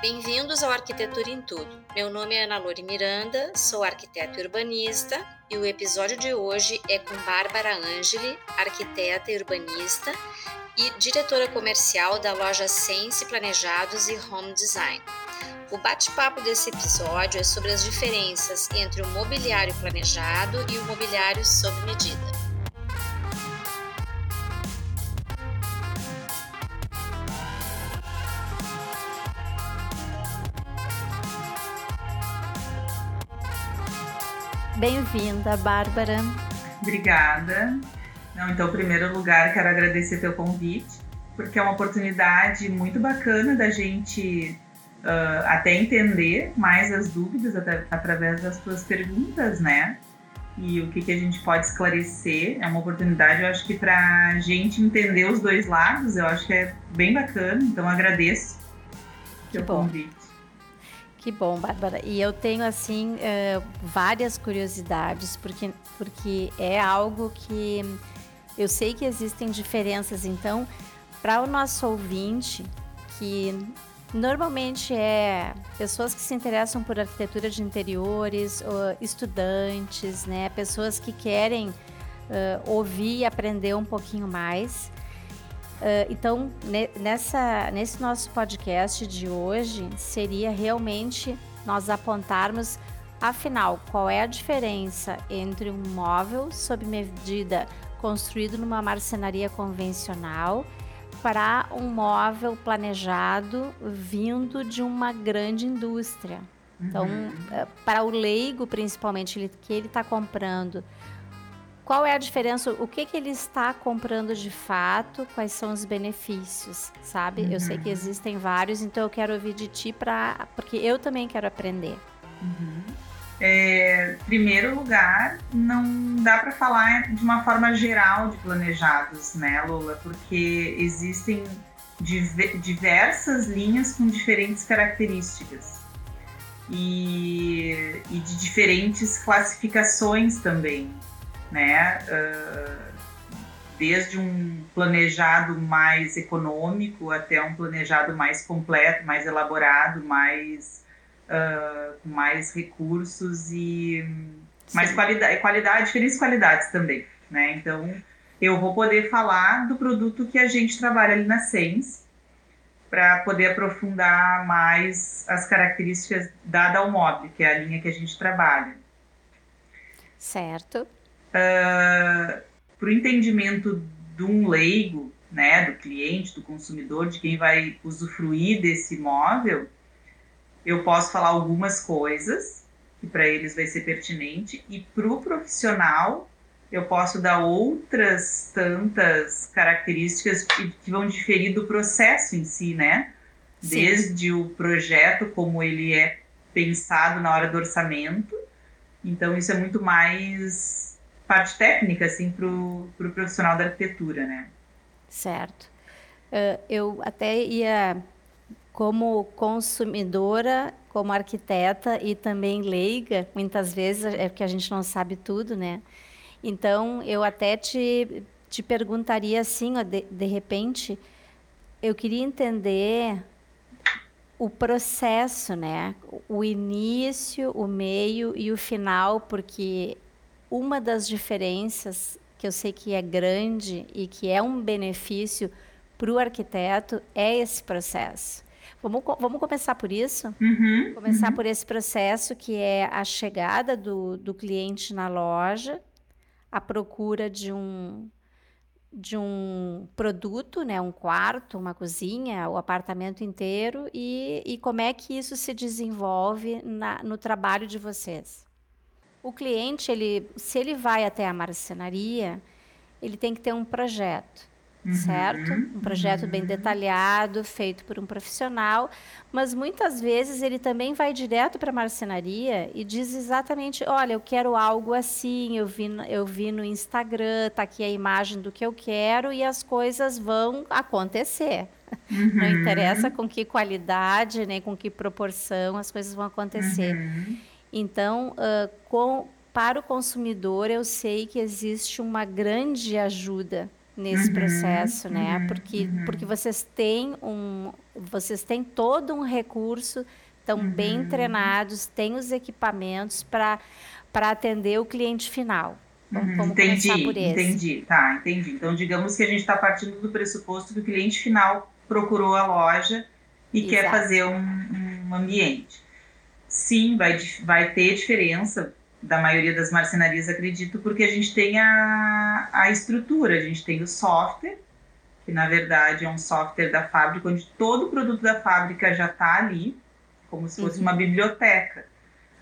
Bem-vindos ao Arquitetura em Tudo. Meu nome é Ana Lore Miranda, sou arquiteta e urbanista e o episódio de hoje é com Bárbara Angeli, arquiteta e urbanista e diretora comercial da loja Sense Planejados e Home Design. O bate-papo desse episódio é sobre as diferenças entre o mobiliário planejado e o mobiliário sob medida. Bem-vinda, Bárbara. Obrigada. Não, então, em primeiro lugar, quero agradecer teu convite, porque é uma oportunidade muito bacana da gente uh, até entender mais as dúvidas até, através das tuas perguntas, né? E o que, que a gente pode esclarecer. É uma oportunidade, eu acho que para a gente entender os dois lados, eu acho que é bem bacana. Então, agradeço que teu bom. convite. Que bom, Bárbara. E eu tenho, assim, uh, várias curiosidades, porque, porque é algo que eu sei que existem diferenças. Então, para o nosso ouvinte, que normalmente é pessoas que se interessam por arquitetura de interiores, estudantes, né? Pessoas que querem uh, ouvir e aprender um pouquinho mais. Uh, então, nessa, nesse nosso podcast de hoje, seria realmente nós apontarmos, afinal, qual é a diferença entre um móvel sob medida construído numa marcenaria convencional para um móvel planejado vindo de uma grande indústria. Então, uhum. Eh, para o leigo, principalmente, ele, que ele está comprando qual é a diferença? O que, que ele está comprando de fato? Quais são os benefícios, sabe? Uhum. Eu sei que uhum. existem vários, então eu quero ouvir de ti para porque eu também quero aprender. Uhum. É, primeiro lugar, não dá para falar de uma forma geral de planejados, né, Lula? Porque existem diversas linhas com diferentes características e, e de diferentes classificações também né? Uh, desde um planejado mais econômico até um planejado mais completo, mais elaborado, mais uh, com mais recursos e Sim. mais qualidade, qualidade, diferentes qualidades também, né? Então eu vou poder falar do produto que a gente trabalha ali na Sens para poder aprofundar mais as características da Dalmob, que é a linha que a gente trabalha. Certo uh, ah, para o entendimento de um leigo, né, do cliente, do consumidor, de quem vai usufruir desse imóvel, eu posso falar algumas coisas que para eles vai ser pertinente e para o profissional eu posso dar outras tantas características que vão diferir do processo em si, né? Sim. Desde o projeto, como ele é pensado na hora do orçamento. Então, isso é muito mais parte técnica, assim, para o pro profissional da arquitetura, né? Certo. Uh, eu até ia, como consumidora, como arquiteta e também leiga, muitas vezes é porque a gente não sabe tudo, né? Então, eu até te, te perguntaria assim, ó, de, de repente, eu queria entender o processo, né? O início, o meio e o final, porque uma das diferenças que eu sei que é grande e que é um benefício para o arquiteto é esse processo. Vamos, vamos começar por isso? Uhum, começar uhum. por esse processo que é a chegada do, do cliente na loja, a procura de um, de um produto, né, um quarto, uma cozinha, o apartamento inteiro e, e como é que isso se desenvolve na, no trabalho de vocês. O cliente, ele, se ele vai até a marcenaria, ele tem que ter um projeto, uhum, certo? Um projeto uhum. bem detalhado, feito por um profissional, mas muitas vezes ele também vai direto para a marcenaria e diz exatamente, olha, eu quero algo assim, eu vi, eu vi no Instagram, está aqui a imagem do que eu quero e as coisas vão acontecer. Uhum. Não interessa com que qualidade, nem com que proporção as coisas vão acontecer. Uhum. Então, uh, com, para o consumidor, eu sei que existe uma grande ajuda nesse uhum, processo, né? Uhum, porque, uhum. porque vocês têm um, vocês têm todo um recurso, estão bem uhum. treinados, têm os equipamentos para para atender o cliente final. Vamos, vamos entendi, começar por esse. Entendi, tá, entendi. Então, digamos que a gente está partindo do pressuposto que o cliente final procurou a loja e Exato. quer fazer um, um ambiente. Sim, vai, vai ter diferença da maioria das marcenarias, acredito, porque a gente tem a, a estrutura, a gente tem o software, que na verdade é um software da fábrica, onde todo o produto da fábrica já está ali, como se fosse uhum. uma biblioteca.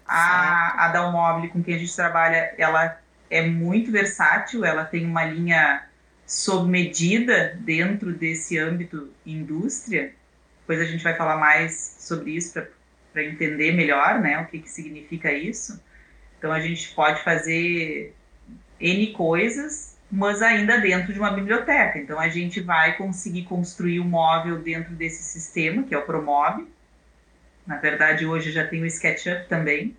A, a Dalmobile, com quem a gente trabalha, ela é muito versátil, ela tem uma linha sob medida dentro desse âmbito indústria. Depois a gente vai falar mais sobre isso para entender melhor né, o que, que significa isso. Então a gente pode fazer N coisas, mas ainda dentro de uma biblioteca. Então a gente vai conseguir construir o um móvel dentro desse sistema, que é o Promob. Na verdade, hoje já tem o SketchUp também.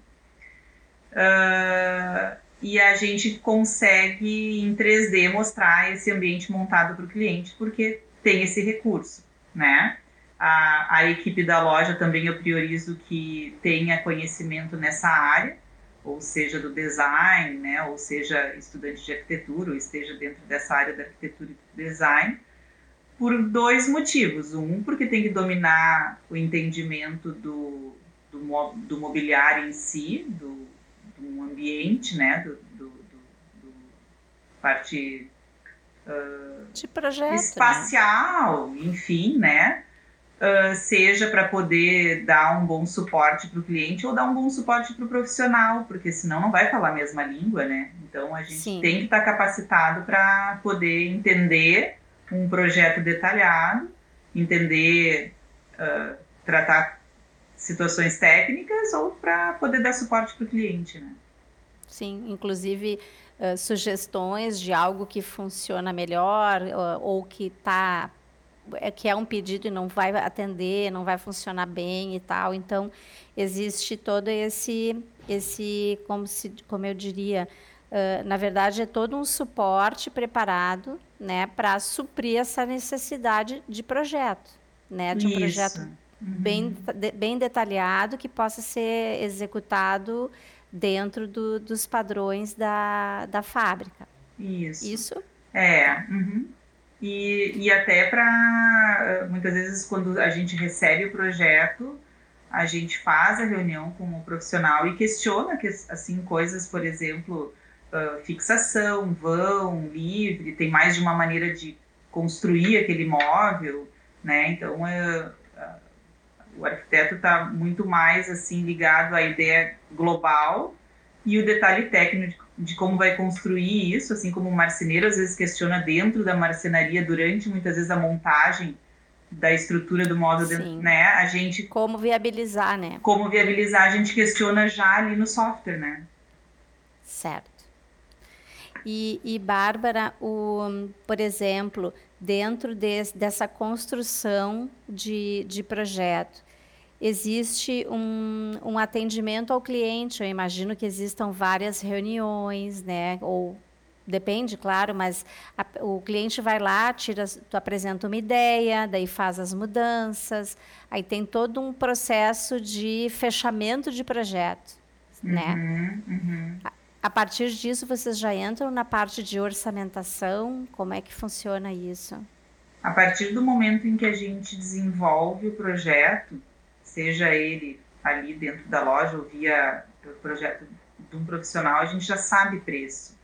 Uh, e a gente consegue em 3D mostrar esse ambiente montado para o cliente, porque tem esse recurso, né? A, a equipe da loja também eu priorizo que tenha conhecimento nessa área, ou seja, do design, né? Ou seja, estudante de arquitetura, ou esteja dentro dessa área da arquitetura e do design, por dois motivos. Um, porque tem que dominar o entendimento do, do, do mobiliário em si, do, do ambiente, né, do, do, do parte uh, de projeto, né? espacial, né? enfim, né, uh, seja para poder dar um bom suporte para o cliente ou dar um bom suporte para o profissional, porque senão não vai falar a mesma língua, né? Então a gente Sim. tem que estar tá capacitado para poder entender um projeto detalhado, entender, uh, tratar situações técnicas ou para poder dar suporte para o cliente, né? Sim, inclusive uh, sugestões de algo que funciona melhor uh, ou que tá é, que é um pedido e não vai atender, não vai funcionar bem e tal. Então existe todo esse esse como se como eu diria Uh, na verdade, é todo um suporte preparado né, para suprir essa necessidade de projeto, né, de um Isso. projeto bem, de, bem detalhado que possa ser executado dentro do, dos padrões da, da fábrica. Isso. Isso? É. Uhum. E, e até para, muitas vezes, quando a gente recebe o projeto, a gente faz a reunião com o profissional e questiona que, assim, coisas, por exemplo, fixação, vão, livre, tem mais de uma maneira de construir aquele móvel, né? Então, uh, o arquiteto está muito mais assim ligado à ideia global e o detalhe técnico de, de, como vai construir isso, assim como o marceneiro às vezes questiona dentro da marcenaria durante muitas vezes a montagem da estrutura do móvel, dentro, né? A gente como viabilizar, né? Como viabilizar, a gente questiona já ali no software, né? Certo. E, e Bárbara, o, por exemplo, dentro de, dessa construção de, de projeto, existe um, um atendimento ao cliente. Eu imagino que existam várias reuniões, né? Ou depende, claro, mas a, o cliente vai lá, tira, tu apresenta uma ideia, daí faz as mudanças, aí tem todo um processo de fechamento de projeto, né? uhum, né? Uhum. A, a partir disso, vocês já entram na parte de orçamentação? Como é que funciona isso? A partir do momento em que a gente desenvolve o projeto, seja ele ali dentro da loja ou via o projeto de um profissional, a gente já sabe preço.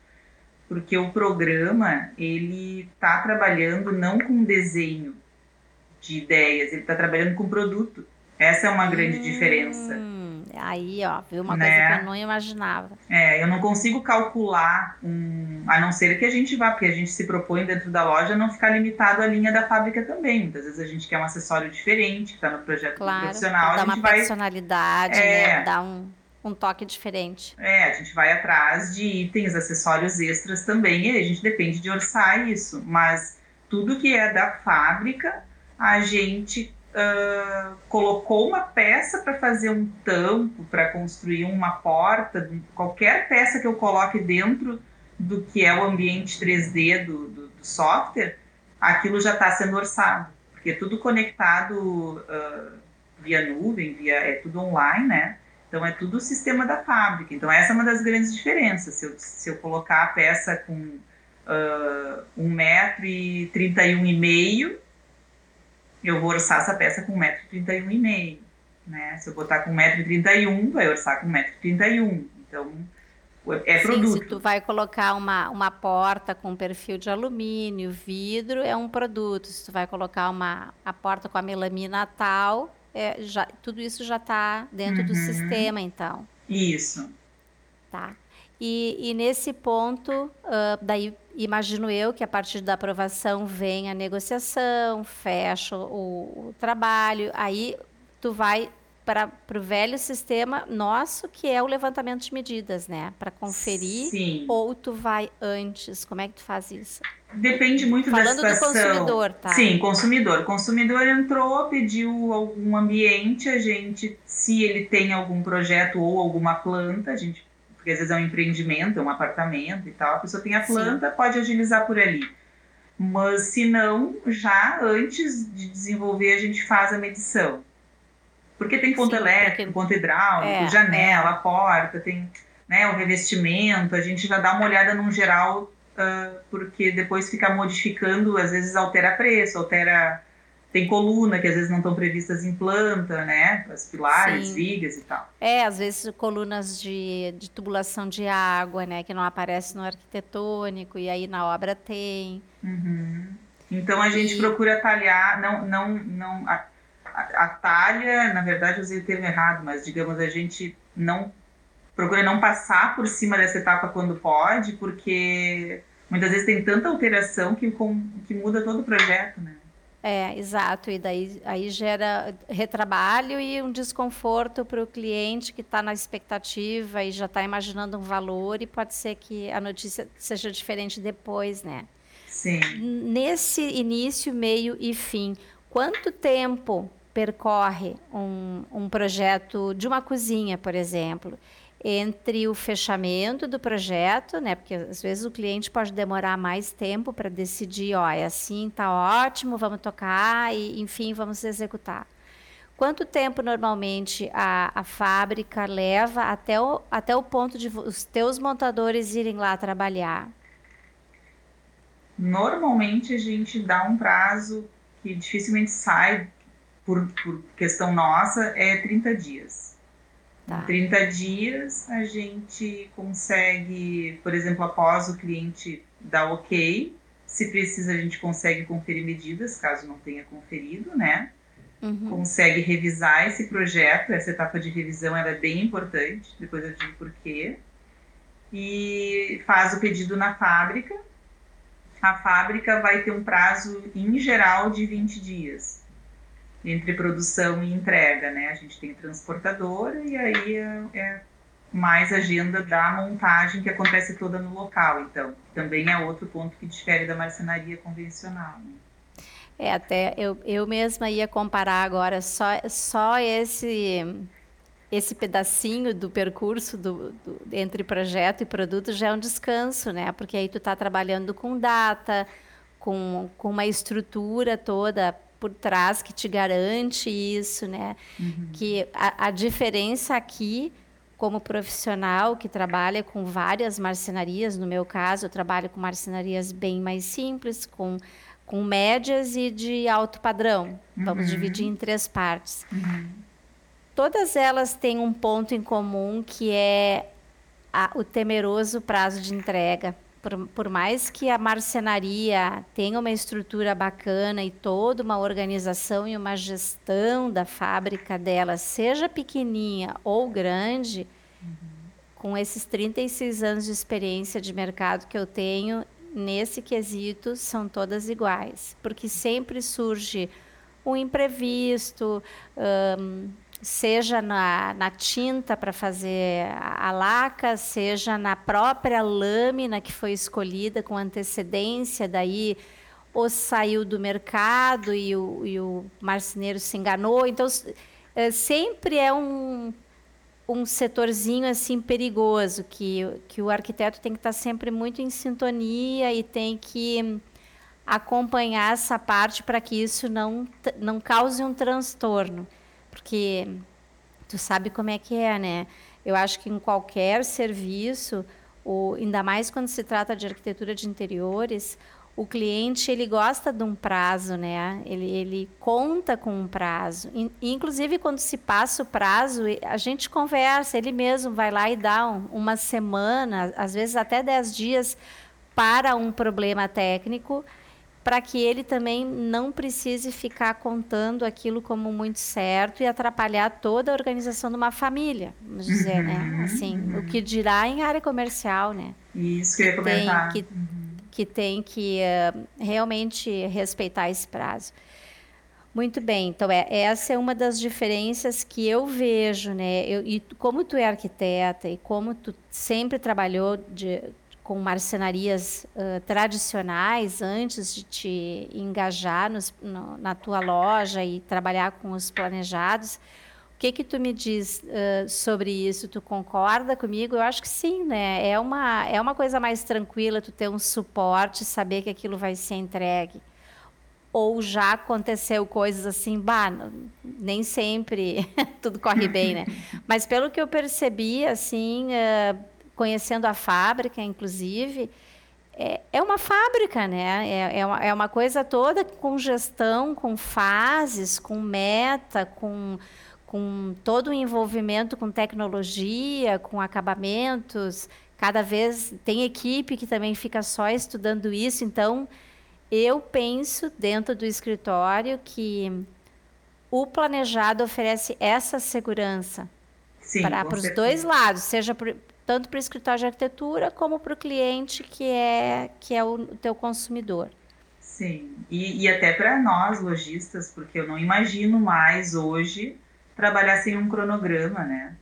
Porque o programa, ele está trabalhando não com desenho de ideias, ele está trabalhando com produto. Essa é uma grande hum. diferença. Aí, ó, viu uma né? coisa que eu não imaginava. É, eu não consigo calcular um, a não ser que a gente vá, porque a gente se propõe dentro da loja não ficar limitado à linha da fábrica também. Muitas vezes a gente quer um acessório diferente, que está no projeto claro, profissional. Dá uma vai... personalidade, é, né? Dá um, um toque diferente. É, a gente vai atrás de itens, acessórios extras também, e a gente depende de orçar isso. Mas tudo que é da fábrica, a gente uh, colocou uma peça para fazer um tampo, para construir uma porta, qualquer peça que eu coloque dentro do que é o ambiente 3D do, do, do software, aquilo já está sendo orçado, porque é tudo conectado uh, via nuvem, via, é tudo online, né? Então é tudo o sistema da fábrica. Então essa é uma das grandes diferenças. Se eu, se eu colocar a peça com uh, um metro e trinta e um e meio, eu vou orçar essa peça com um metro e trinta e um e meio. Né? Se eu botar com um metro e trinta e um, vai orçar com um metro e trinta e um. Então é produto. Sim, se tu vai colocar uma, uma porta com perfil de alumínio, vidro, é um produto. Se tu vai colocar uma a porta com a melamina tal, é, já, tudo isso já está dentro uhum. do sistema, então. Isso. Tá. E, e nesse ponto, uh, daí imagino eu que a partir da aprovação vem a negociação, fecha o, o trabalho, aí tu vai para o velho sistema nosso, que é o levantamento de medidas, né? Para conferir, Sim. ou tu vai antes? Como é que tu faz isso? Depende muito Falando da situação. do consumidor, tá? Sim, consumidor. Consumidor entrou, pediu algum ambiente, a gente, se ele tem algum projeto ou alguma planta, a gente, porque às vezes é um empreendimento, é um apartamento e tal, a pessoa tem a planta, Sim. pode agilizar por ali. Mas se não, já antes de desenvolver, a gente faz a medição. Porque tem ponto Sim, elétrico, porque... ponto hidráulico, é, janela, é. porta, tem né, o revestimento, a gente já dá uma olhada num geral, uh, porque depois fica modificando, às vezes altera preço, altera. Tem coluna que às vezes não estão previstas em planta, né? As pilares, Sim. vigas e tal. É, às vezes colunas de, de tubulação de água, né? Que não aparece no arquitetônico, e aí na obra tem. Uhum. Então a gente e... procura talhar, não, não, não. A, a, talha, na verdade, eu usei o termo errado, mas digamos, a gente não procura não passar por cima dessa etapa quando pode, porque muitas vezes tem tanta alteração que, com, que muda todo o projeto, né? É, exato. E daí aí gera retrabalho e um desconforto para o cliente que está na expectativa e já está imaginando um valor e pode ser que a notícia seja diferente depois, né? Sim. Nesse início, meio e fim, quanto tempo percorre um, um projeto de uma cozinha, por exemplo, entre o fechamento do projeto, né? Porque às vezes o cliente pode demorar mais tempo para decidir, ó, é assim, tá ótimo, vamos tocar e, enfim, vamos executar. Quanto tempo normalmente a, a fábrica leva até o, até o ponto de os teus montadores irem lá trabalhar? Normalmente a gente dá um prazo que dificilmente sai por, por questão nossa, é 30 dias. Tá. Em 30 dias a gente consegue, por exemplo, após o cliente dar ok, se precisa a gente consegue conferir medidas, caso não tenha conferido, né? Uhum. Consegue revisar esse projeto, essa etapa de revisão é bem importante, depois eu digo por quê. E faz o pedido na fábrica. A fábrica vai ter um prazo, em geral, de 20 dias entre produção e entrega, né? A gente tem transportadora e aí é, é mais agenda da montagem que acontece toda no local. Então, também é outro ponto que difere da marcenaria convencional. Né? É, até eu, eu mesma ia comparar agora só, só esse esse pedacinho do percurso do, do, entre projeto e produto já é um descanso, né? Porque aí tu está trabalhando com data, com, com uma estrutura toda por trás que te garante isso, né? Uhum. Que a, a, diferença aqui, como profissional que trabalha com várias marcenarias, no meu caso, eu trabalho com marcenarias bem mais simples, com, com médias e de alto padrão. Uhum. Vamos dividir em três partes. Uhum. Todas elas têm um ponto em comum que é a, o temeroso prazo de entrega por, por mais que a marcenaria tenha uma estrutura bacana e toda uma organização e uma gestão da fábrica dela, seja pequenininha ou grande, uhum. com esses 36 anos de experiência de mercado que eu tenho, nesse quesito são todas iguais, porque sempre surge um imprevisto, um, seja na, na tinta para fazer a, laca, seja na própria lâmina que foi escolhida com antecedência, daí ou saiu do mercado e o, e o marceneiro se enganou. Então, é, sempre é um, um setorzinho assim perigoso, que, que o arquiteto tem que estar sempre muito em sintonia e tem que acompanhar essa parte para que isso não, não cause um transtorno. Porque tu sabe como é que é, né? Eu acho que em qualquer serviço, ou ainda mais quando se trata de arquitetura de interiores, o cliente ele gosta de um prazo, né? Ele, ele conta com um prazo. Inclusive, quando se passa o prazo, a gente conversa, ele mesmo vai lá e dá um, uma semana, às vezes até dez dias, para um problema técnico para que ele também não precise ficar contando aquilo como muito certo e atrapalhar toda a organização de uma família, vamos dizer, né? uhum, né? Assim, uhum. o que dirá em área comercial, né? Isso que eu ia comentar. Tem, que, uhum. que tem que uh, realmente respeitar esse prazo. Muito bem, então é, essa é uma das diferenças que eu vejo, né? Eu, e como tu é arquiteta e como tu sempre trabalhou de, com marcenarias uh, tradicionais antes de te engajar nos, no, na tua loja e trabalhar com os planejados. O que que tu me diz uh, sobre isso? Tu concorda comigo? Eu acho que sim, né? É uma é uma coisa mais tranquila tu ter um suporte, saber que aquilo vai ser entregue. Ou já aconteceu coisas assim, bah, nem sempre tudo corre bem, né? Mas pelo que eu percebi, assim, uh, conhecendo a fábrica, inclusive, é, é uma fábrica, né? É, é, uma, é uma coisa toda com gestão, com fases, com meta, com, com todo o envolvimento com tecnologia, com acabamentos. Cada vez tem equipe que também fica só estudando isso. Então, eu penso dentro do escritório que o planejado oferece essa segurança para os dois lados, seja tanto para o escritório de arquitetura como para o cliente que é que é o, teu consumidor. Sim, e, e até para nós lojistas, porque eu não imagino mais hoje trabalhar sem um cronograma, né?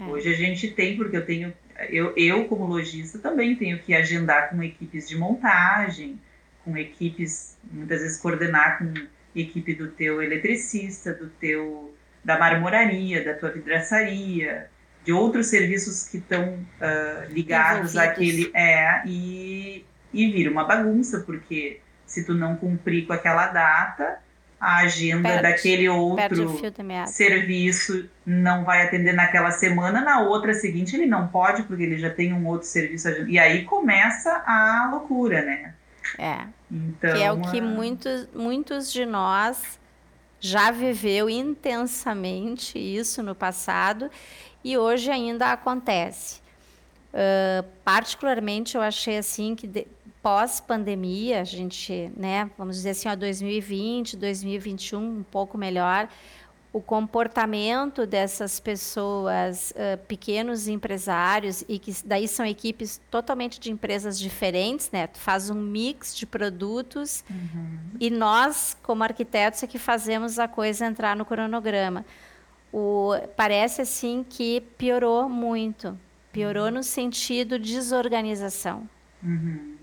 É. Hoje a gente tem, porque eu tenho, eu, eu como lojista também tenho que agendar com equipes de montagem, com equipes, muitas vezes coordenar com equipe do teu eletricista, do teu da marmoraria, da tua vidraçaria, de outros serviços que estão uh, ligados àquele é e e vira uma bagunça porque se tu não cumprir com aquela data a agenda perde, daquele outro serviço não vai atender naquela semana na outra seguinte ele não pode porque ele já tem um outro serviço e aí começa a loucura né? É. Então que é o que muitos muitos de nós já viveu intensamente isso no passado e hoje ainda acontece. Uh, particularmente eu achei assim que pós pandemia a gente né vamos dizer assim ó 2020 2021 um pouco melhor o comportamento dessas pessoas uh, pequenos empresários e que daí são equipes totalmente de empresas diferentes né tu faz um mix de produtos uhum. e nós como arquitetos é que fazemos a coisa entrar no cronograma o, parece assim que piorou muito. Piorou uhum. no sentido de desorganização. Uhum.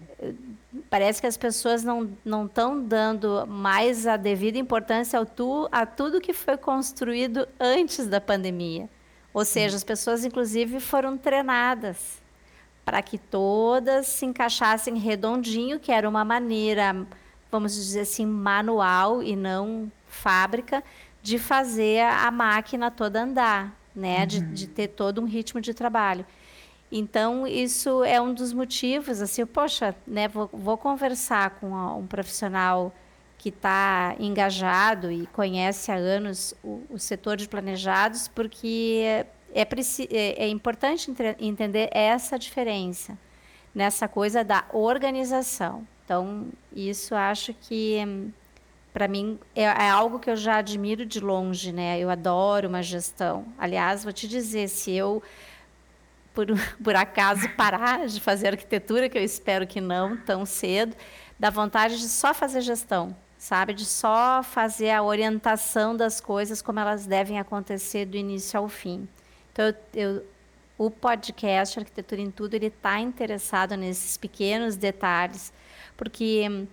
Parece que as pessoas não estão dando mais a devida importância ao tu, a tudo que foi construído antes da pandemia. Ou seja, as pessoas, inclusive, foram treinadas para que todas se encaixassem redondinho, que era uma maneira, vamos dizer assim, manual e não fábrica, de fazer a máquina toda andar, né? Uhum. De, de, ter todo um ritmo de trabalho. Então, isso é um dos motivos, assim, poxa, né, vou, vou conversar com um profissional que está engajado e conhece há anos o, o setor de planejados, porque é, é, é importante entender essa diferença nessa coisa da organização. Então, isso acho que para mim é, é, algo que eu já admiro de longe, né? Eu adoro uma gestão. Aliás, vou te dizer, se eu por, por acaso parar de fazer arquitetura, que eu espero que não tão cedo, dá vontade de só fazer gestão, sabe? De só fazer a orientação das coisas como elas devem acontecer do início ao fim. Então, eu, eu o podcast Arquitetura em Tudo, ele está interessado nesses pequenos detalhes, porque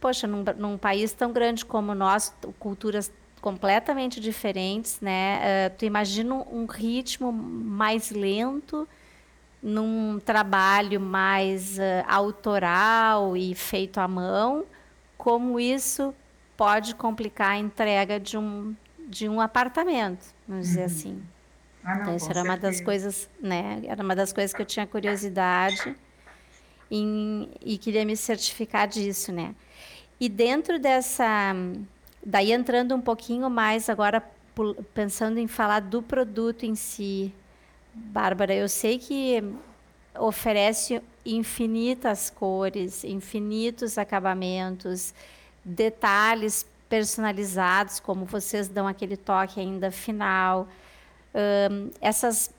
poxa, num, num país tão grande como nós, culturas completamente diferentes, né? Uh, tu imagina um ritmo mais lento num trabalho mais uh, autoral e feito à mão, como isso pode complicar a entrega de um, de um apartamento, vamos dizer uhum. assim. Ah, não, então, isso era certeza. uma das coisas, né? Era uma das coisas que eu tinha curiosidade em, e queria me certificar disso, né? E dentro dessa, daí entrando um pouquinho mais agora pensando em falar do produto em si, Bárbara, eu sei que oferece infinitas cores, infinitos acabamentos, detalhes personalizados, como vocês dão aquele toque ainda final. Um, essas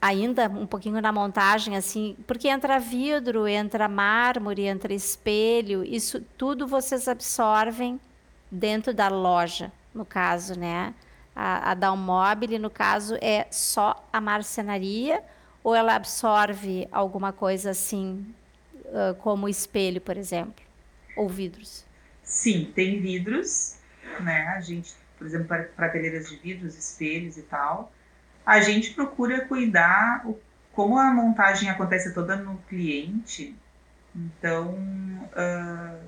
ainda um pouquinho na montagem assim, porque entra vidro, entra mármore, entra espelho, isso tudo vocês absorvem dentro da loja, no caso, né? A, a Dalmobile, no caso, é só a marcenaria ou ela absorve alguma coisa assim, como espelho, por exemplo, ou vidros? Sim, tem vidros, né? A gente, por exemplo, prateleiras de vidros, espelhos e tal a gente procura cuidar, o, como a montagem acontece toda no cliente, então uh,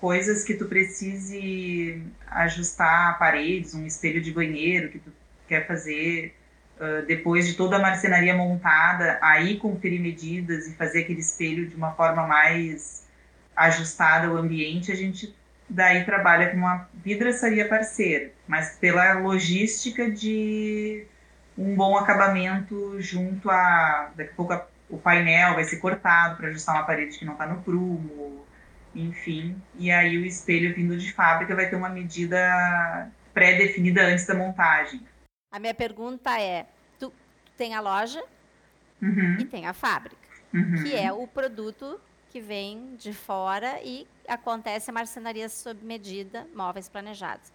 coisas que tu precise ajustar paredes, um espelho de banheiro que tu quer fazer uh, depois de toda a marcenaria montada, aí conferir medidas e fazer aquele espelho de uma forma mais ajustada ao ambiente, a gente daí trabalha com uma vidraçaria parceira, mas pela logística de um bom acabamento junto a. Daqui a pouco a, o painel vai ser cortado para ajustar uma parede que não está no prumo, enfim. E aí o espelho vindo de fábrica vai ter uma medida pré-definida antes da montagem. A minha pergunta é: tu, tu tem a loja uhum. e tem a fábrica, uhum. que é o produto que vem de fora e acontece a marcenaria sob medida, móveis planejados.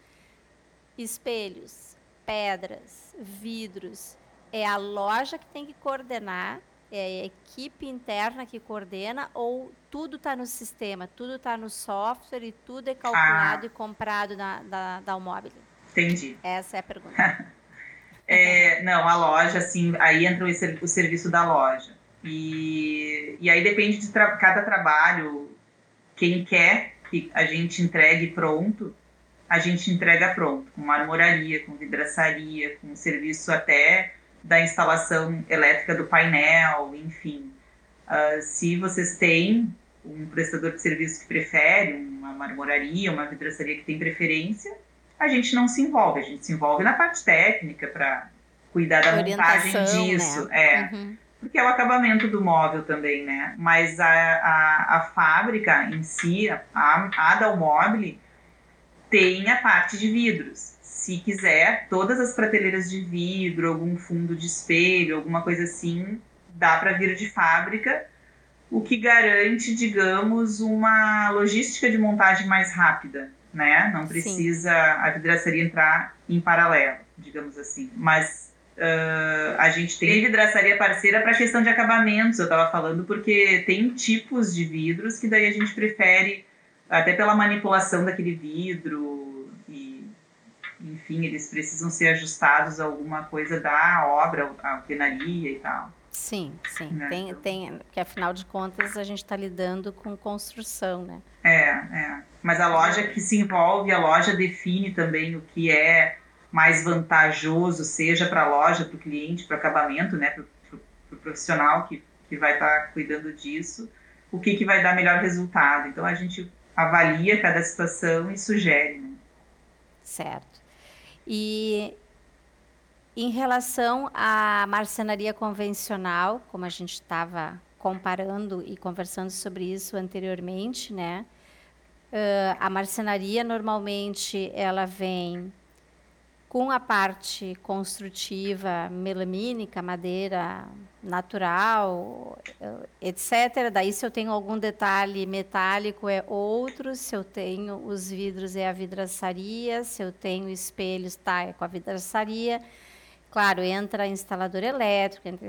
Espelhos, pedras, vidros. É a loja que tem que coordenar, é a equipe interna que coordena, ou tudo está no sistema, tudo está no software e tudo é calculado ah. e comprado na, da, da Almobile? Entendi. Essa é a pergunta. é, não, a loja, assim, aí entra o, o serviço da loja. E, e aí depende de tra cada trabalho, quem quer que a gente entregue pronto, a gente entrega pronto, com marmoraria, com vidraçaria, com serviço até da instalação elétrica do painel, enfim. Uh, se vocês têm um prestador de serviço que prefere, uma marmoraria, uma vidraçaria que tem preferência, a gente não se envolve, a gente se envolve na parte técnica para cuidar da montagem disso. Né? É. Uhum. Porque é o acabamento do móvel também, né? Mas a, a, a fábrica em si, a, a Dalmobile, tem a parte de vidros. Se quiser, todas as prateleiras de vidro, algum fundo de espelho, alguma coisa assim, dá para vir de fábrica, o que garante, digamos, uma logística de montagem mais rápida, né? Não precisa Sim. a vidraçaria entrar em paralelo, digamos assim. Mas uh, a gente tem vidraçaria parceira para questão de acabamentos, eu estava falando, porque tem tipos de vidros que daí a gente prefere até pela manipulação daquele vidro enfim eles precisam ser ajustados a alguma coisa da obra a alvenaria e tal sim sim né? tem tem porque afinal de contas a gente está lidando com construção né é é mas a loja que se envolve a loja define também o que é mais vantajoso seja para a loja para o cliente para o acabamento né para o pro profissional que que vai estar tá cuidando disso o que, que vai dar melhor resultado. Então a gente avalia cada situação e sugere. Né? Certo. E em relação à marcenaria convencional, como a gente estava comparando e conversando sobre isso anteriormente, né? Uh, a marcenaria normalmente ela vem com a parte construtiva melamínica, madeira natural, etc. Daí, se eu tenho algum detalhe metálico, é outro. Se eu tenho os vidros, é a vidraçaria. Se eu tenho espelhos, tá, é com a vidraçaria. Claro, entra instalador elétrico, entra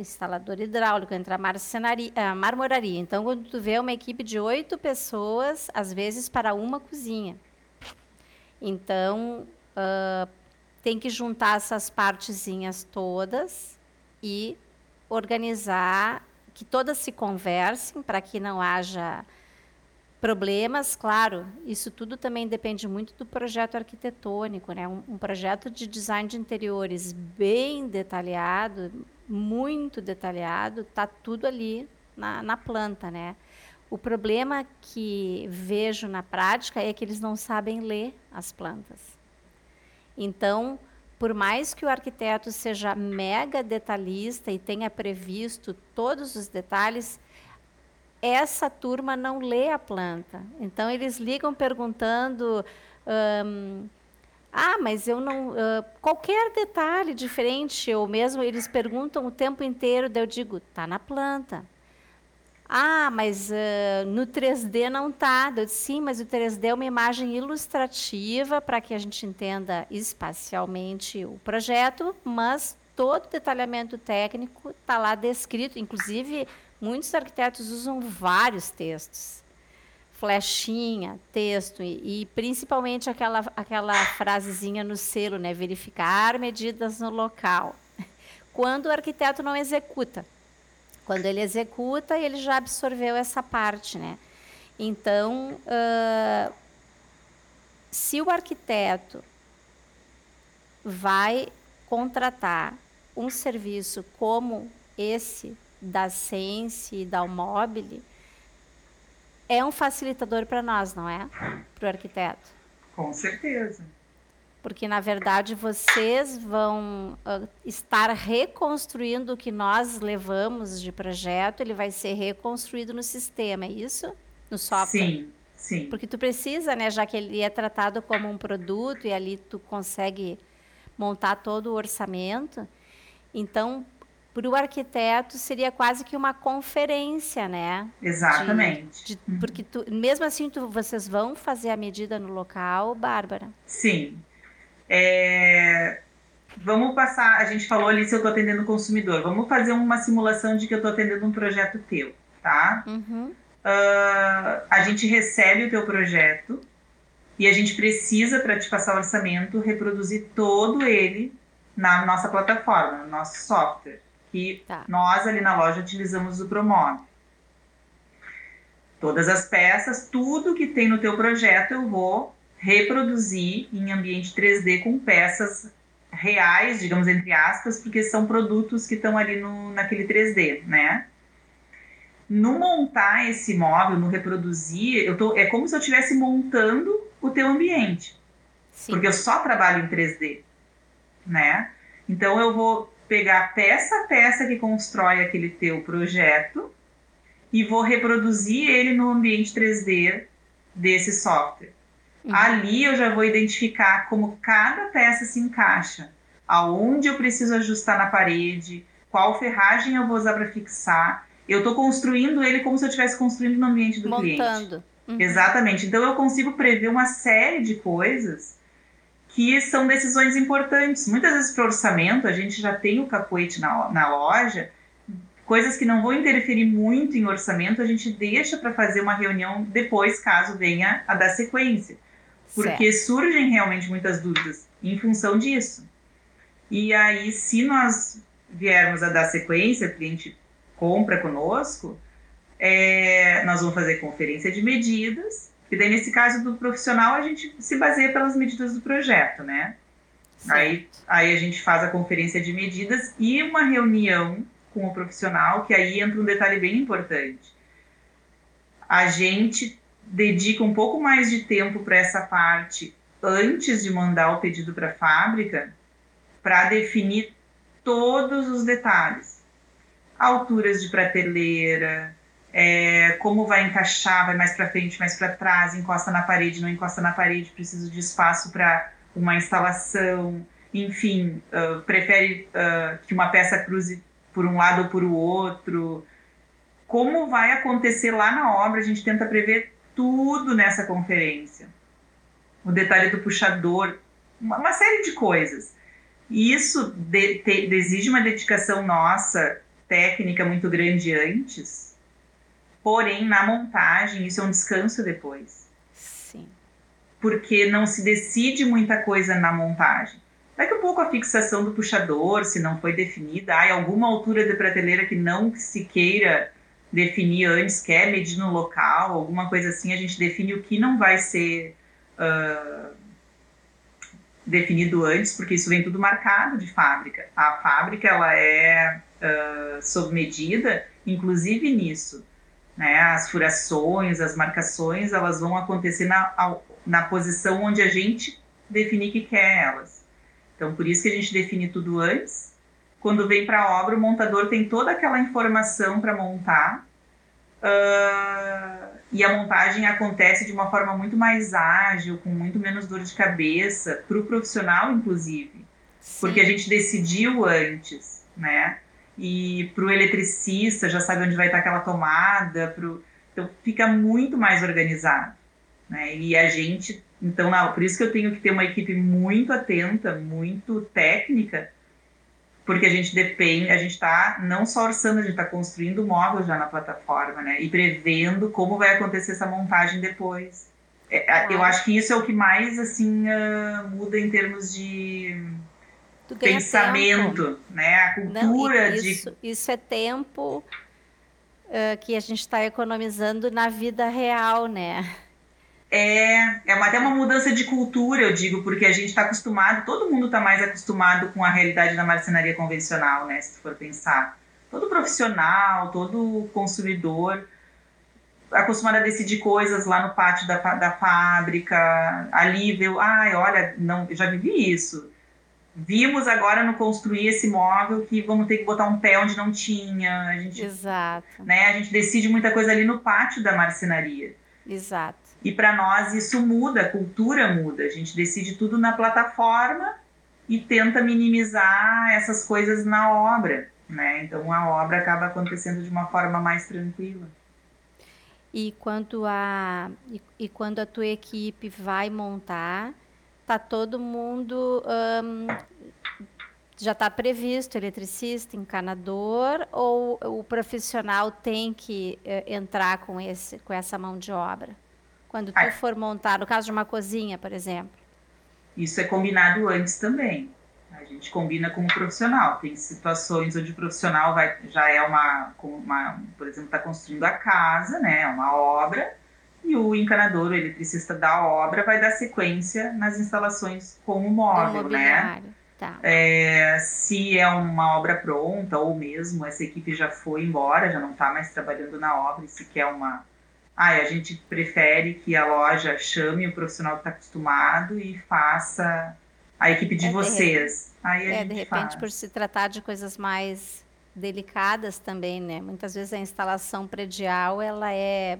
instalador hidráulico, entra marcenaria, a marmoraria. Então, quando tu vê uma equipe de oito pessoas, às vezes para uma cozinha. Então, uh, tem que juntar essas partezinhas todas e organizar que todas se conversem para que não haja problemas, claro, isso tudo também depende muito do projeto arquitetônico, né? Um, um, projeto de design de interiores bem detalhado, muito detalhado, tá tudo ali na, na planta, né? O problema que vejo na prática é que eles não sabem ler as plantas. Então, por mais que o arquiteto seja mega detalhista e tenha previsto todos os detalhes, essa turma não lê a planta. Então, eles ligam perguntando. Ah, mas eu não. Uh, qualquer detalhe diferente, ou mesmo eles perguntam o tempo inteiro, daí eu digo, tá na planta. Ah, mas uh, no 3D não tá. Eu disse, sim, mas o 3D é uma imagem ilustrativa para que a gente entenda espacialmente o projeto, mas todo o detalhamento técnico está lá descrito. Inclusive, Muitos arquitetos usam vários textos. Flechinha, texto e, e principalmente aquela, aquela frasezinha no selo, né? Verificar medidas no local. Quando o arquiteto não executa. Quando ele executa, ele já absorveu essa parte, né? Então, uh, se o arquiteto vai contratar um serviço como esse da Sense e da Almobile é um facilitador para nós, não é? Para o arquiteto. Com certeza. Porque, na verdade, vocês vão uh, estar reconstruindo o que nós levamos de projeto, ele vai ser reconstruído no sistema, é isso? No software? Sim, sim. Porque tu precisa, né, já que ele é tratado como um produto e ali tu consegue montar todo o orçamento. Então, para o arquiteto seria quase que uma conferência, né? Exatamente. De, de, porque tu, mesmo assim tu, vocês vão fazer a medida no local, Bárbara? Sim. É, vamos passar. A gente falou ali se eu estou atendendo o consumidor. Vamos fazer uma simulação de que eu estou atendendo um projeto teu, tá? Uhum. Uh, a gente recebe o teu projeto e a gente precisa para te passar o orçamento reproduzir todo ele na nossa plataforma, no nosso software que tá. nós ali na loja utilizamos o Promove. Todas as peças, tudo que tem no teu projeto eu vou reproduzir em ambiente 3D com peças reais, digamos entre aspas, porque são produtos que estão ali no, naquele 3D, né? No montar esse móvel, no reproduzir, eu tô, é como se eu estivesse montando o teu ambiente. Sim. Porque eu só trabalho em 3D, né? Então eu vou pegar peça a peça que constrói aquele teu projeto e vou reproduzir ele no ambiente 3D desse software. Uhum. Ali eu já vou identificar como cada peça se encaixa, aonde eu preciso ajustar na parede, qual ferragem eu vou usar para fixar. Eu estou construindo ele como se eu estivesse construindo no ambiente do Montando. cliente. Uhum. Exatamente. Então eu consigo prever uma série de coisas que são decisões importantes. Muitas vezes para orçamento a gente já tem o capoete na, na loja, coisas que não vão interferir muito em orçamento a gente deixa para fazer uma reunião depois, caso venha a dar sequência. Porque certo. surgem realmente muitas dúvidas em função disso. E aí, se nós viermos a dar sequência, o cliente compra conosco, é, nós vamos fazer conferência de medidas e daí, nesse caso do profissional, a gente se baseia pelas medidas do projeto, né? Aí, aí a gente faz a conferência de medidas e uma reunião com o profissional, que aí entra um detalhe bem importante. A gente dedica um pouco mais de tempo para essa parte antes de mandar o pedido para a fábrica, para definir todos os detalhes. Alturas de prateleira, é, como vai encaixar, vai mais para frente, mais para trás, encosta na parede, não encosta na parede, preciso de espaço para uma instalação, enfim, uh, prefere uh, que uma peça cruze por um lado ou por o outro. Como vai acontecer lá na obra, a gente tenta prever tudo nessa conferência. O detalhe do puxador, uma, uma série de coisas. E isso de, te, exige uma dedicação nossa, técnica, muito grande antes, Porém, na montagem, isso é um descanso depois. Sim. Porque não se decide muita coisa na montagem. Daqui a pouco a fixação do puxador, se não foi definida, há alguma altura de prateleira que não se queira definir antes, medir no local, alguma coisa assim, a gente define o que não vai ser uh, definido antes, porque isso vem tudo marcado de fábrica. A fábrica ela é uh, sob medida, inclusive nisso. Né? As furações, as marcações, elas vão acontecer na, na posição onde a gente definir que quer elas. Então, por isso que a gente define tudo antes. Quando vem para a obra, o montador tem toda aquela informação para montar. Uh, e a montagem acontece de uma forma muito mais ágil, com muito menos dor de cabeça, para o profissional, inclusive. Sim. Porque a gente decidiu antes, né? E para o eletricista já sabe onde vai estar aquela tomada, pro... então fica muito mais organizado. Né? E a gente, então, não, por isso que eu tenho que ter uma equipe muito atenta, muito técnica, porque a gente depende, a gente está não só orçando, a gente está construindo o móvel já na plataforma, né? E prevendo como vai acontecer essa montagem depois. É, Eu acho que isso é o que mais assim uh, muda em termos de pensamento, tempo. né? A cultura não, isso, de isso é tempo uh, que a gente está economizando na vida real, né? É, é uma, até uma mudança de cultura, eu digo, porque a gente está acostumado, todo mundo está mais acostumado com a realidade da marcenaria convencional, né? Se for pensar. Todo profissional, todo consumidor acostumado a decidir coisas lá no pátio da, da fábrica, ali viu, ai, olha, não, eu já vivi isso. Vimos agora no construir esse móvel que vamos ter que botar um pé onde não tinha. A gente, Exato. Né, a gente decide muita coisa ali no pátio da marcenaria. Exato. E para nós isso muda, a cultura muda. A gente decide tudo na plataforma e tenta minimizar essas coisas na obra, né? Então a obra acaba acontecendo de uma forma mais tranquila. E quanto a e, e quando a tua equipe vai montar, tá todo mundo um, já está previsto eletricista, encanador ou o profissional tem que uh, entrar com esse com essa mão de obra? Quando tu for montar, no caso de uma cozinha, por exemplo. Isso é combinado antes também. A gente combina com o profissional. Tem situações onde o profissional vai, já é uma, uma por exemplo, está construindo a casa, né, uma obra, e o encanador, o eletricista da obra, vai dar sequência nas instalações com o móvel, né? Tá. É, se é uma obra pronta ou mesmo essa equipe já foi embora, já não está mais trabalhando na obra, e se quer uma ah, a gente prefere que a loja chame o profissional que está acostumado e faça a equipe de é, vocês. De Aí é, de repente, faz. por se tratar de coisas mais delicadas também, né? Muitas vezes a instalação predial, ela é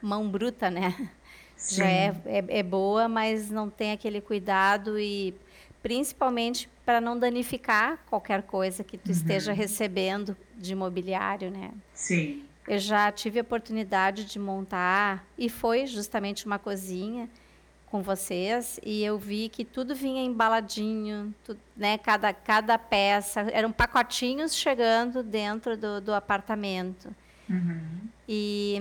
mão bruta, né? Sim. Já é, é, é boa, mas não tem aquele cuidado e principalmente para não danificar qualquer coisa que tu uhum. esteja recebendo de imobiliário, né? Sim. Eu já tive a oportunidade de montar e foi justamente uma cozinha com vocês e eu vi que tudo vinha embaladinho, tudo, né? Cada, cada peça eram pacotinhos chegando dentro do, do apartamento. Uhum. E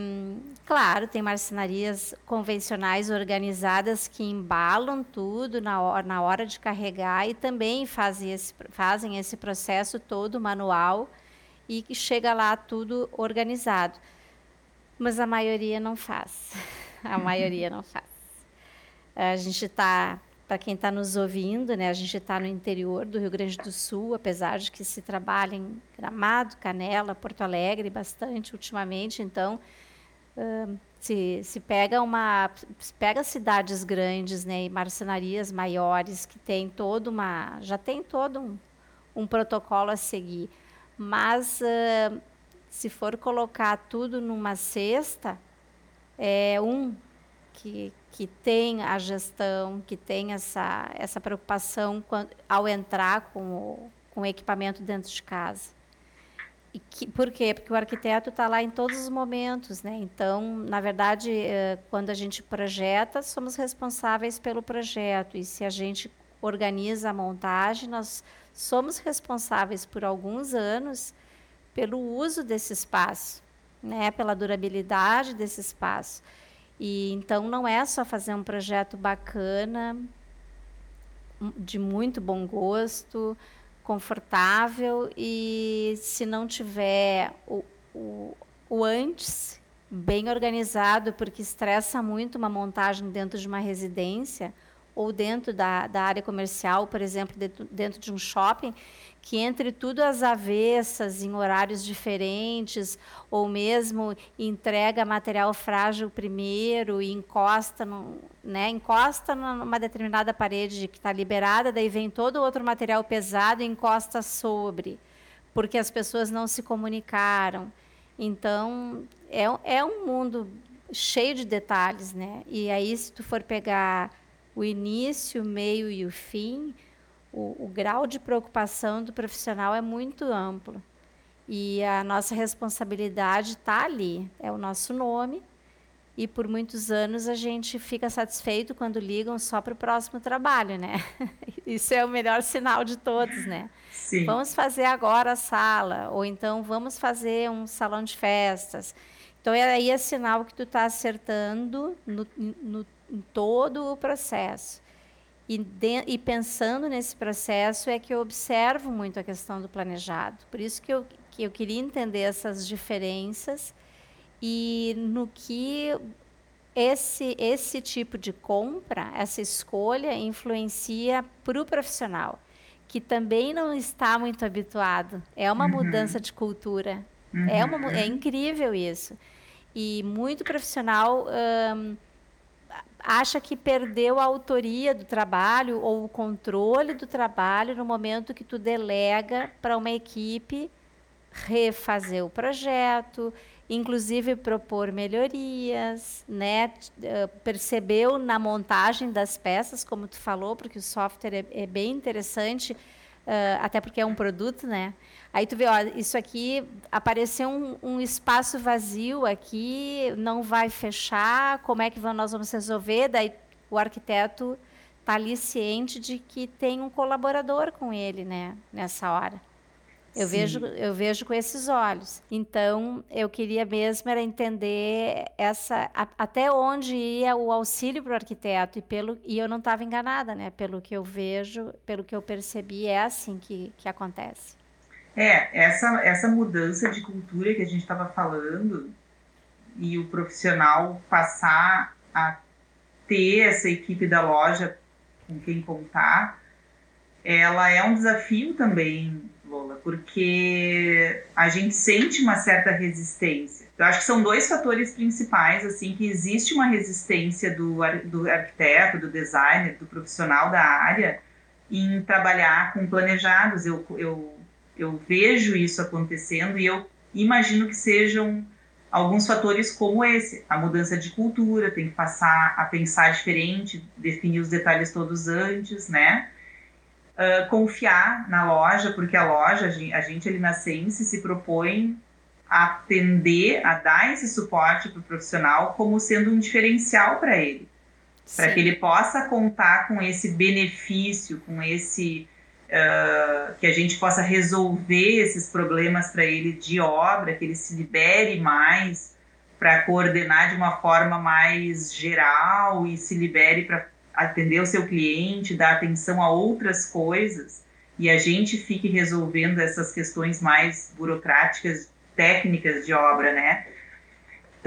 claro, tem marcenarias convencionais organizadas que embalam tudo na hora, na hora de carregar e também fazem esse, fazem esse processo todo manual e chega lá tudo organizado. Mas a maioria não faz. A maioria não faz. A gente está, para quem está nos ouvindo, né, a gente está no interior do Rio Grande do Sul, apesar de que se trabalha em Gramado, Canela, Porto Alegre bastante ultimamente, então uh, se, se pega uma se pega cidades grandes né, e marcenarias maiores que tem toda uma já tem todo um, um protocolo a seguir mas uh, se for colocar tudo numa cesta, é um que, que tem a gestão, que tem essa, essa preocupação quando, ao entrar com o, com o equipamento dentro de casa. E que, por quê? Porque o arquiteto está lá em todos os momentos, né? Então, na verdade, eh, quando a gente projeta, somos responsáveis pelo projeto. E se a gente organiza a montagem, nós somos responsáveis por alguns anos pelo uso desse espaço, né, pela durabilidade desse espaço. E então não é só fazer um projeto bacana, de muito bom gosto, confortável e se não tiver o, o, o antes bem organizado, porque estressa muito uma montagem dentro de uma residência ou dentro da, da área comercial, por exemplo, dentro, dentro de um shopping, que entre tudo as avessas, em horários diferentes, ou mesmo entrega material frágil primeiro e encosta, no, né, encosta numa determinada parede que está liberada, daí vem todo outro material pesado e encosta sobre, porque as pessoas não se comunicaram. Então, é, é um mundo cheio de detalhes, né? E aí, se tu for pegar o início, o meio e o fim, o, o grau de preocupação do profissional é muito amplo. E a nossa responsabilidade está ali, é o nosso nome. E por muitos anos a gente fica satisfeito quando ligam só para o próximo trabalho, né? Isso é o melhor sinal de todos, né? Sim. Vamos fazer agora a sala, ou então vamos fazer um salão de festas. Então aí é sinal que tu está acertando no, no, em todo o processo. E, de, e, pensando nesse processo é que eu observo muito a questão do planejado. Por isso que eu, que eu queria entender essas diferenças e no que esse, esse tipo de compra, essa escolha, influencia para o profissional, que também não está muito habituado. É uma uhum. mudança de cultura. Uhum. É, uma, é incrível isso. E muito profissional. Hum, acha que perdeu a autoria do trabalho ou o controle do trabalho no momento que tu delega para uma equipe refazer o projeto, inclusive propor melhorias, né? Eh, percebeu na montagem das peças, como tu falou, porque o software é, é bem interessante, uh, até porque é um produto, né? Aí tu vê, ó, isso aqui apareceu um, um, espaço vazio aqui, não vai fechar, como é que nós vamos resolver? Daí o arquiteto está ali ciente de que tem um colaborador com ele, né, nessa hora. Eu vejo, eu vejo com esses olhos. Então, eu queria mesmo era entender essa a, até onde ia o auxílio para o arquiteto e pelo e eu não estava enganada, né? Pelo que eu vejo, pelo que eu percebi, é assim que, que acontece. É, essa, essa mudança de cultura que a gente estava falando e o profissional passar a ter essa equipe da loja com quem contar, ela é um desafio também, Lola, porque a gente sente uma certa resistência. Eu acho que são dois fatores principais, assim, que existe uma resistência do, do arquiteto, do designer, do profissional da área em trabalhar com planejados. Eu, eu eu vejo isso acontecendo e eu imagino que sejam alguns fatores como esse, a mudança de cultura, tem que passar a pensar diferente, definir os detalhes todos antes, né? Uh, confiar na loja, porque a loja, a gente ali na Sense se propõe a atender, a dar esse suporte para o profissional como sendo um diferencial para ele, para que ele possa contar com esse benefício, com esse uh, que a gente possa resolver esses problemas para ele de obra, que ele se libere mais para coordenar de uma forma mais geral e se libere para atender o seu cliente, dar atenção a outras coisas e a gente fique resolvendo essas questões mais burocráticas, técnicas de obra, né?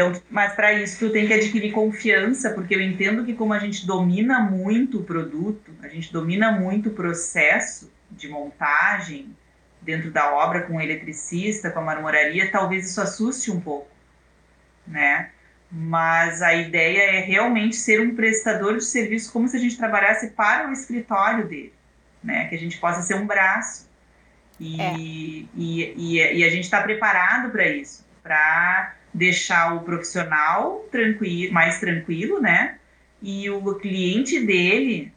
Então, mas para isso tu tem que adquirir confiança, porque eu entendo que como a gente domina muito o produto, a gente domina muito o processo de montagem dentro da obra com o eletricista, com a marmoraria, talvez isso assuste um pouco, né? Mas a ideia é realmente ser um prestador de serviço como se a gente trabalhasse para o escritório dele, né? Que a gente possa ser um braço. E, é. e, e, e, a gente está preparado para isso, para deixar o profissional tranquilo, mais tranquilo, né? E o cliente dele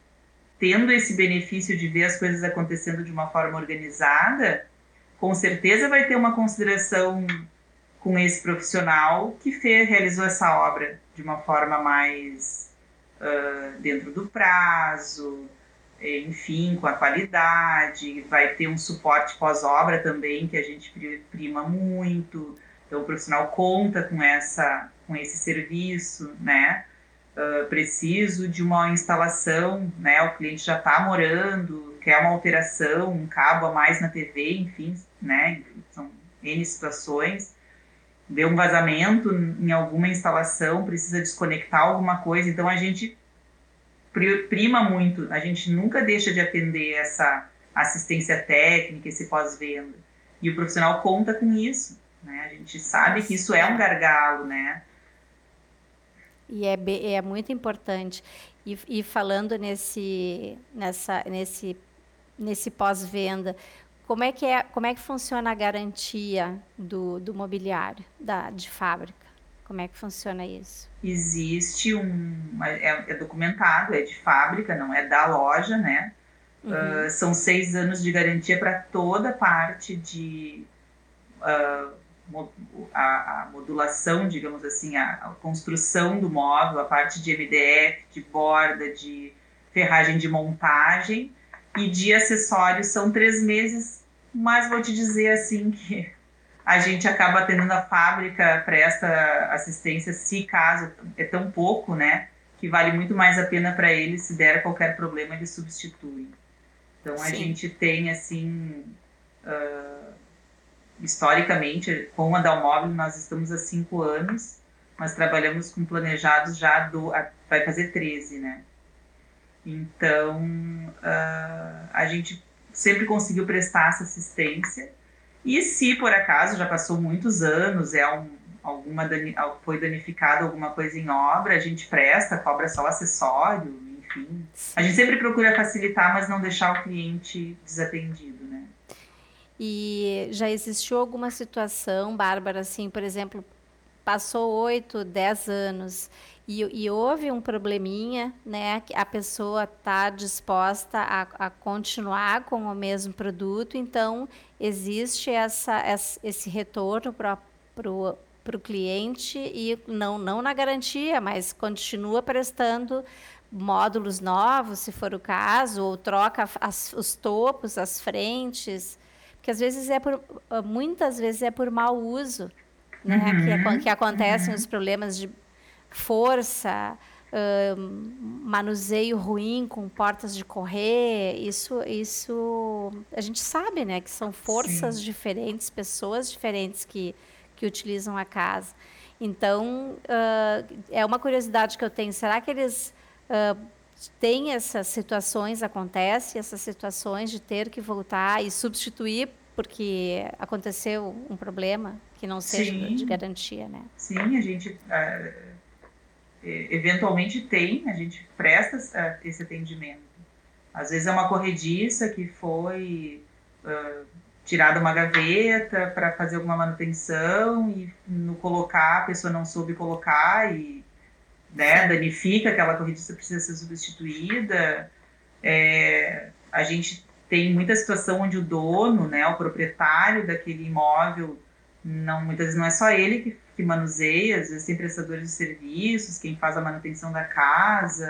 tendo esse benefício de ver as coisas acontecendo de uma forma organizada, com certeza vai ter uma consideração com esse profissional que fez, realizou essa obra de uma forma mais uh, dentro do prazo, enfim, com a qualidade, vai ter um suporte pós-obra também que a gente prima muito. Então o profissional conta com essa com esse serviço, né? Uh, preciso de uma instalação, né? O cliente já está morando, quer uma alteração, um cabo a mais na TV, enfim, né? São N situações. deu um vazamento em alguma instalação, precisa desconectar alguma coisa, então a gente prima muito, a gente nunca deixa de atender essa assistência técnica, esse pós-venda. E o profissional conta com isso, né? A gente sabe que isso é um gargalo, né? E é, é muito importante. E, e falando nesse, nessa, nesse, nesse pós-venda, como é que é, como é que funciona a garantia do, do mobiliário da, de fábrica? Como é que funciona isso? Existe um, é, é documentado, é de fábrica, não é da loja, né? Uhum. Uh, são seis anos de garantia para toda parte de uh, a, a, modulação, digamos assim, a, a, construção do móvel, a parte de MDF, de borda, de ferragem de montagem e de acessórios são três meses, mas vou te dizer assim que a gente acaba atendendo a fábrica presta assistência se caso é tão pouco, né? Que vale muito mais a pena para eles se der qualquer problema eles substituem. Então a Sim. gente tem assim uh, historicamente com a Dalmóvel nós estamos há cinco anos, mas trabalhamos com planejados já do vai fazer 13, né? Então uh, a gente sempre conseguiu prestar essa assistência e se por acaso já passou muitos anos, é um, alguma dani, foi danificado alguma coisa em obra, a gente presta, cobra só o acessório, enfim. A gente sempre procura facilitar, mas não deixar o cliente desatendido, né? E já existiu alguma situação, Bárbara, assim, por exemplo, passou oito, dez anos e, e, houve um probleminha, né? A pessoa está disposta a, a, continuar com o mesmo produto, então existe essa, esse retorno para o cliente e não, não na garantia, mas continua prestando módulos novos, se for o caso, ou troca as, os topos, as frentes, porque às vezes é por, muitas vezes é por mau uso, né? Uhum. Que, que acontecem uhum. os problemas de força, manuseio ruim com portas de correr, isso, isso a gente sabe, né, que são forças Sim. diferentes, pessoas diferentes que, que utilizam a casa. Então, uh, é uma curiosidade que eu tenho. Será que eles uh, têm essas situações, acontece essas situações de ter que voltar e substituir porque aconteceu um problema que não seja Sim. de garantia, né? Sim, a gente uh eventualmente tem, a gente presta esse atendimento. Às vezes é uma corrediça que foi uh, tirada uma gaveta para fazer alguma manutenção e no colocar a pessoa não soube colocar e né, danifica aquela corrediça precisa ser substituída. É, a gente tem muita situação onde o dono, né, o proprietário daquele imóvel, não, muitas vezes não é só ele que que manuseia, às vezes tem prestadores de serviços, quem faz a manutenção da casa,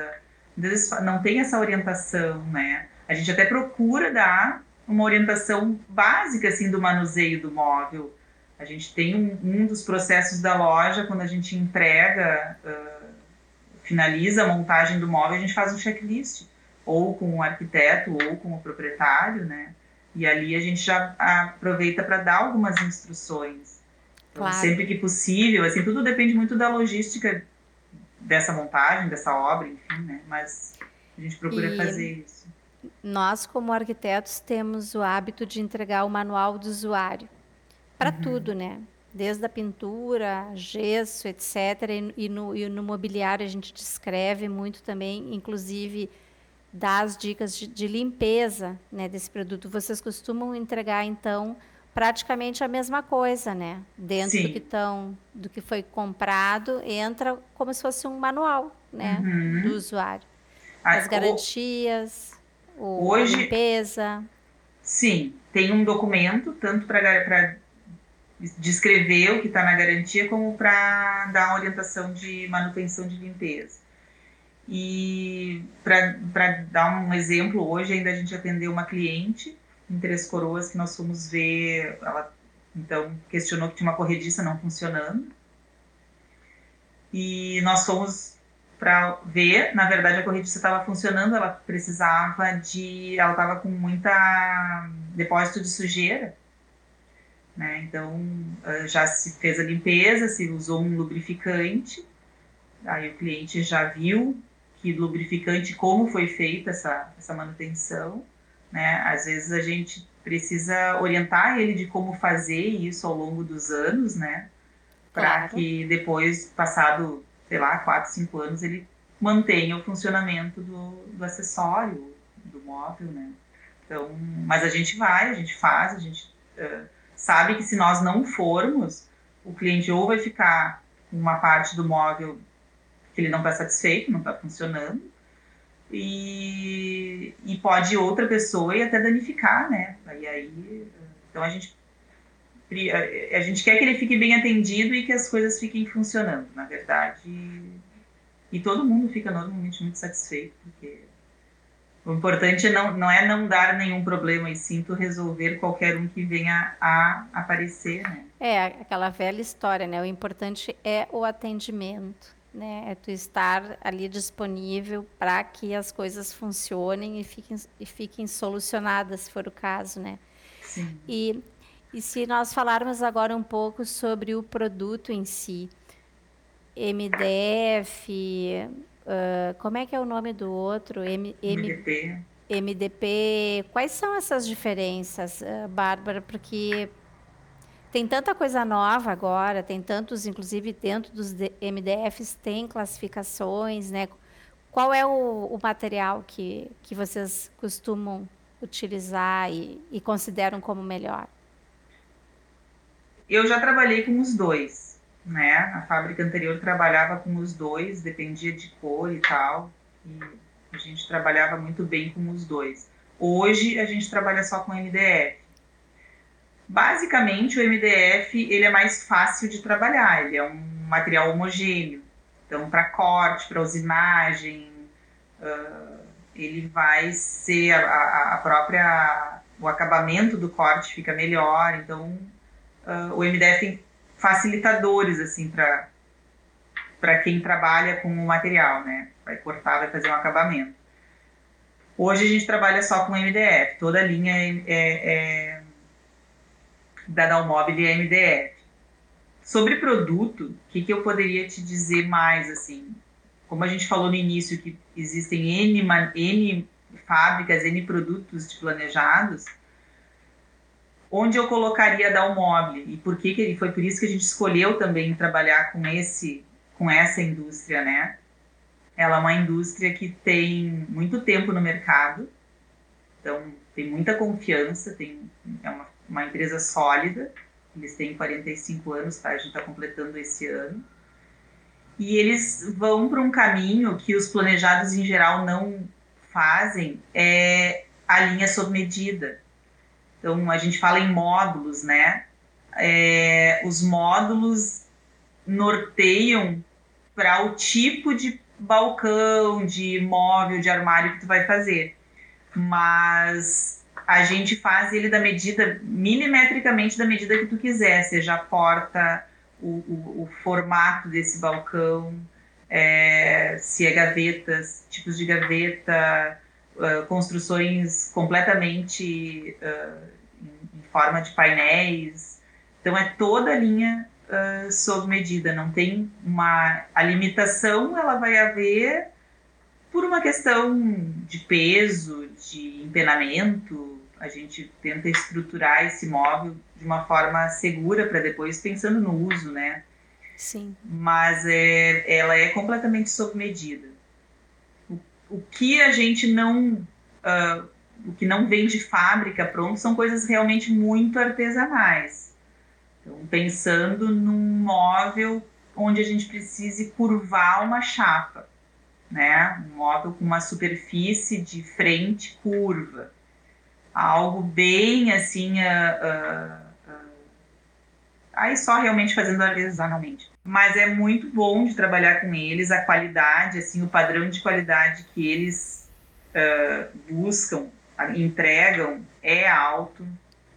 às vezes não tem essa orientação, né? A gente até procura dar uma orientação básica, assim, do manuseio do móvel. A gente tem um, um dos processos da loja, quando a gente entrega, uh, finaliza a montagem do móvel, a gente faz um checklist, ou com o arquiteto, ou com o proprietário, né? E ali a gente já aproveita para dar algumas instruções Claro. Sempre que possível, assim, tudo depende muito da logística dessa montagem, dessa obra, enfim, né? Mas a gente procura e fazer isso. Nós, como arquitetos, temos o hábito de entregar o manual do usuário para uhum. tudo, né? Desde a pintura, gesso, etc. E, e, no, e no mobiliário a gente descreve muito também, inclusive dá as dicas de, de limpeza né, desse produto. Vocês costumam entregar, então, praticamente a mesma coisa, né? Dentro Sim. do que tão, do que foi comprado, entra como se fosse um manual, né, uhum. do usuário. As garantias, o, hoje, a limpeza. Sim, tem um documento tanto para descrever o que está na garantia como para dar uma orientação de manutenção de limpeza. E para dar um exemplo, hoje ainda a gente atendeu uma cliente em Três Coroas que nós fomos ver, ela então questionou que tinha uma corrediça não funcionando. E nós fomos para ver, na verdade a corrediça estava funcionando, ela precisava de, ela estava com muita depósito de sujeira. Né? Então, uh, já se fez a limpeza, se usou um lubrificante, aí o cliente já viu que lubrificante, como foi feita essa, essa manutenção. Né? Às vezes a gente precisa orientar ele de como fazer isso ao longo dos anos, né? Para claro. que depois, passado, sei lá, 4, 5 anos, ele mantenha o funcionamento do, do acessório, do móvel, né? Então, mas a gente vai, a gente faz, a gente uh, sabe que se nós não formos, o cliente ou vai ficar com uma parte do móvel que ele não está satisfeito, não está funcionando, e, e pode outra pessoa e até danificar, né? E aí, então a gente a gente quer que ele fique bem atendido e que as coisas fiquem funcionando, na verdade. E todo mundo fica normalmente muito satisfeito, porque o importante não, não é não dar nenhum problema, e sim tu resolver qualquer um que venha a aparecer, né? É, aquela velha história, né? O importante é o atendimento né? É tu estar ali disponível para que as coisas funcionem e fiquem, e fiquem solucionadas, se for o caso, né? Sim. E, e se nós falarmos agora um pouco sobre o produto em si, MDF, uh, como é que é o nome do outro? M, MDP. MDP. Quais são essas diferenças, uh, Bárbara? Porque tem tanta coisa nova agora, tem tantos, inclusive dentro dos MDFs tem classificações, né? Qual é o, o material que, que vocês costumam utilizar e, e consideram como melhor? Eu já trabalhei com os dois, né? A fábrica anterior trabalhava com os dois, dependia de cor e tal, e a gente trabalhava muito bem com os dois. Hoje a gente trabalha só com MDF. Basicamente, o MDF ele é mais fácil de trabalhar, ele é um material homogêneo. Então, para corte, para usinagem, uh, ele vai ser a, a, própria o acabamento do corte fica melhor. Então, uh, o MDF tem facilitadores assim para para quem trabalha com o material, né? Vai cortar, vai fazer um acabamento. Hoje a gente trabalha só com MDF, toda a linha é, é, é da Dalmobile e MDF. Sobre produto, o que, que eu poderia te dizer mais, assim? Como a gente falou no início que existem N, N fábricas, N produtos planejados, onde eu colocaria a Dalmobile e por que, que foi por isso que a gente escolheu também trabalhar com esse com essa indústria, né? Ela é uma indústria que tem muito tempo no mercado, então tem muita confiança, tem é uma uma empresa sólida, eles têm 45 anos, tá? A gente está completando esse ano. E eles vão para um caminho que os planejados em geral não fazem, é a linha sob medida. Então, a gente fala em módulos, né? É, os módulos norteiam para o tipo de balcão, de móvel, de armário que tu vai fazer. Mas a gente faz ele da medida, milimetricamente da medida que tu quiser, seja a porta, o, o, o formato desse balcão, é, se é gavetas, tipos de gaveta, uh, construções completamente uh, forma de painéis. Então é toda a linha uh, sob medida, não tem uma a limitação, ela vai haver por uma questão de peso, de empenamento, a gente tenta estruturar esse móvel de uma forma segura para depois pensando no uso, né? Sim. Mas é, ela é completamente sob medida. O, o que a gente não, uh, o que não vem de fábrica pronto são coisas realmente muito artesanais. Então, pensando num móvel onde a gente precise curvar uma chapa, né? Um móvel com uma superfície de frente curva algo bem assim. Uh, uh, uh, aí só realmente fazendo artesanalmente. Mas é muito bom de trabalhar com eles, a qualidade, assim, o padrão de qualidade que eles buscam, entregam é alto.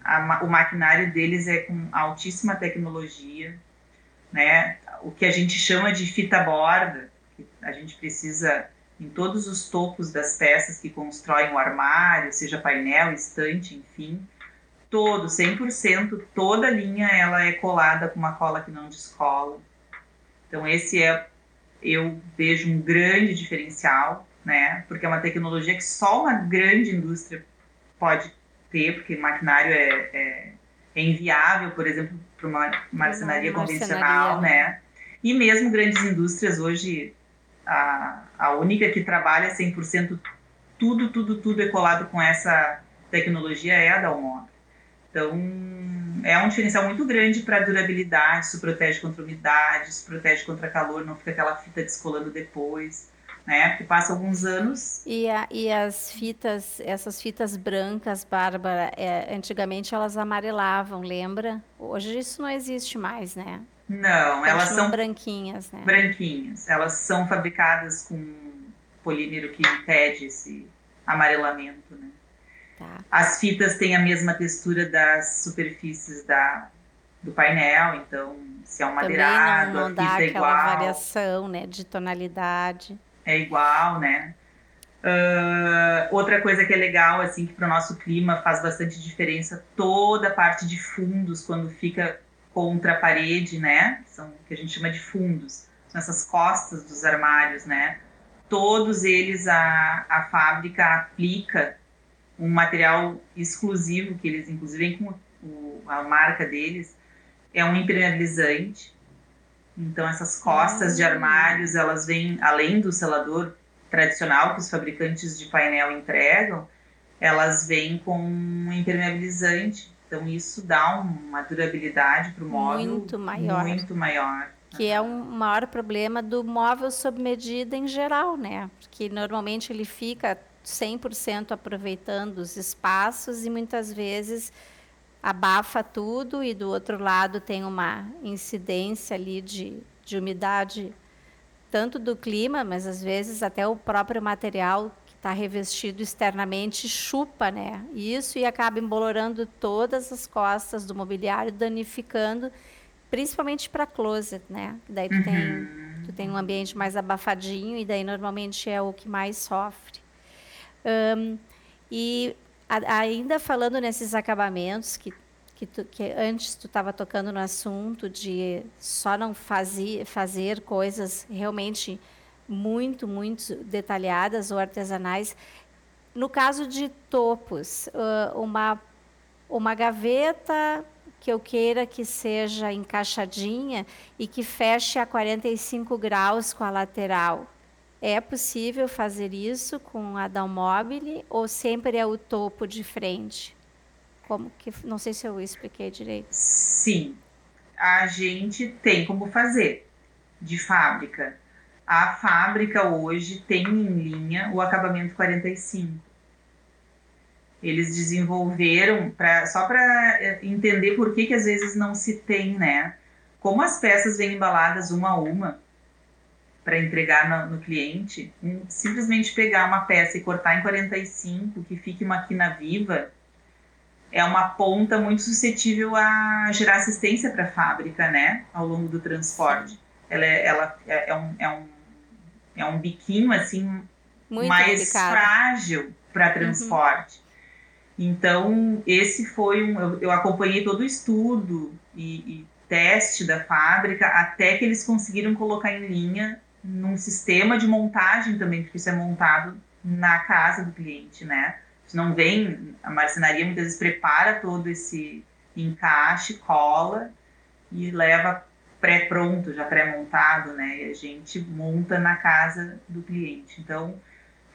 A, o maquinário deles é com altíssima tecnologia, né? O que a gente chama de fita borda, a gente precisa em todos os topos das peças que constroem o armário, seja painel, estante, enfim. todo, 100%, toda a linha ela é colada com uma cola que não descola. Então esse é, eu vejo um grande diferencial, né? Porque é uma tecnologia que só uma grande indústria pode ter, porque maquinário é, é, é inviável, por exemplo, para uma marcenaria convencional, né? E mesmo grandes indústrias hoje, a, a única que trabalha 100% tudo, tudo, tudo é colado com essa tecnologia é a da Dalmog. Então, é um diferencial muito grande para a durabilidade, isso protege contra umidade, isso protege contra calor, não fica aquela fita descolando depois, né? Porque passa alguns anos. E, a, e as fitas, essas fitas brancas, Bárbara, é, antigamente elas amarelavam, lembra? Hoje isso não existe mais, né? Não, elas são branquinhas, né? Branquinhas. Elas são fabricadas com polímero que impede esse amarelamento, né? Tá. As fitas têm a mesma textura das superfícies da, do painel, então se é um madeirado, não, não fita é igual. variação, né, de tonalidade. É igual, né? Uh, outra coisa que é legal, assim, que para o nosso clima faz bastante diferença, toda a parte de fundos, quando fica contra a parede, né? São que a gente chama de fundos, são essas costas dos armários, né? Todos eles a, a fábrica aplica um material exclusivo que eles inclusive vem com o, a marca deles é um impermeabilizante. Então essas costas de armários elas vêm além do selador tradicional que os fabricantes de painel entregam, elas vêm com um impermeabilizante. Então isso dá uma durabilidade para o móvel muito maior. Muito maior. Que é um maior problema do móvel sob medida em geral, né? Porque normalmente ele fica 100% aproveitando os espaços e muitas vezes abafa tudo e do outro lado tem uma incidência ali de, de umidade tanto do clima, mas às vezes até o próprio material que está revestido externamente chupa, né? Isso e acaba embolorando todas as costas do mobiliário, danificando, principalmente para closet, né? Daí tu, uhum. tem, tu tem um ambiente mais abafadinho e daí normalmente é o que mais sofre. Um, e ainda falando nesses acabamentos que que, tu, que, antes tu estava tocando no assunto de só não fazer, fazer coisas realmente muito, muito detalhadas ou artesanais. No caso de topos, uma, uma gaveta que eu queira que seja encaixadinha e que feche a 45 graus com a lateral. É possível fazer isso com a Dalmobile ou sempre é o topo de frente? Como que não sei se eu expliquei direito. Sim, a gente tem como fazer de fábrica. A fábrica hoje tem em linha o acabamento 45. Eles desenvolveram para só para eh, entender por que que às vezes não se tem, né? Como as peças vêm embaladas uma a uma, para entregar no, no cliente, simplesmente pegar uma peça e cortar em 45, que fique uma quina viva, é uma ponta muito suscetível a gerar assistência para a fábrica, né, ao longo do transporte. Ela é, ela é, é, um, é, um, é um biquinho, assim, muito mais delicado. frágil para uhum. transporte. Uhum. Então, esse foi um. Eu, eu acompanhei todo o estudo e, e, teste da fábrica até que eles conseguiram colocar em linha num sistema de montagem também, porque isso é montado na casa do cliente, né? Isso não vem, a marcenaria muitas vezes prepara todo esse encaixe, cola e leva pré-pronto, já pré-montado, né? E a gente monta na casa do cliente. Então,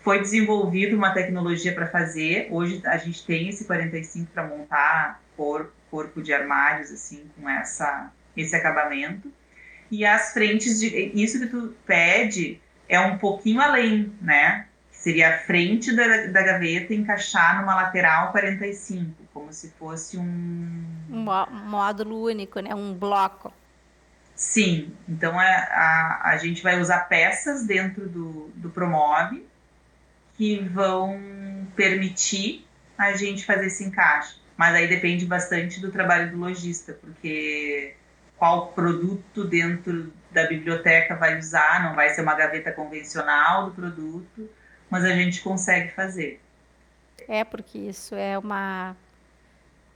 foi desenvolvida uma tecnologia para fazer. Hoje a gente tem esse 45 para montar cor, corpo de armários assim com essa esse acabamento. E as frentes de isso que tu pede é um pouquinho além, né? Seria a frente da, da gaveta encaixar numa lateral 45, como se fosse um um módulo único, né? Um bloco. Sim, então a, é, a, a gente vai usar peças dentro do, do Promove que vão permitir a gente fazer esse encaixe. Mas aí depende bastante do trabalho do lojista, porque qual produto dentro da biblioteca vai usar, não vai ser uma gaveta convencional do produto, mas a gente consegue fazer. É, porque isso é uma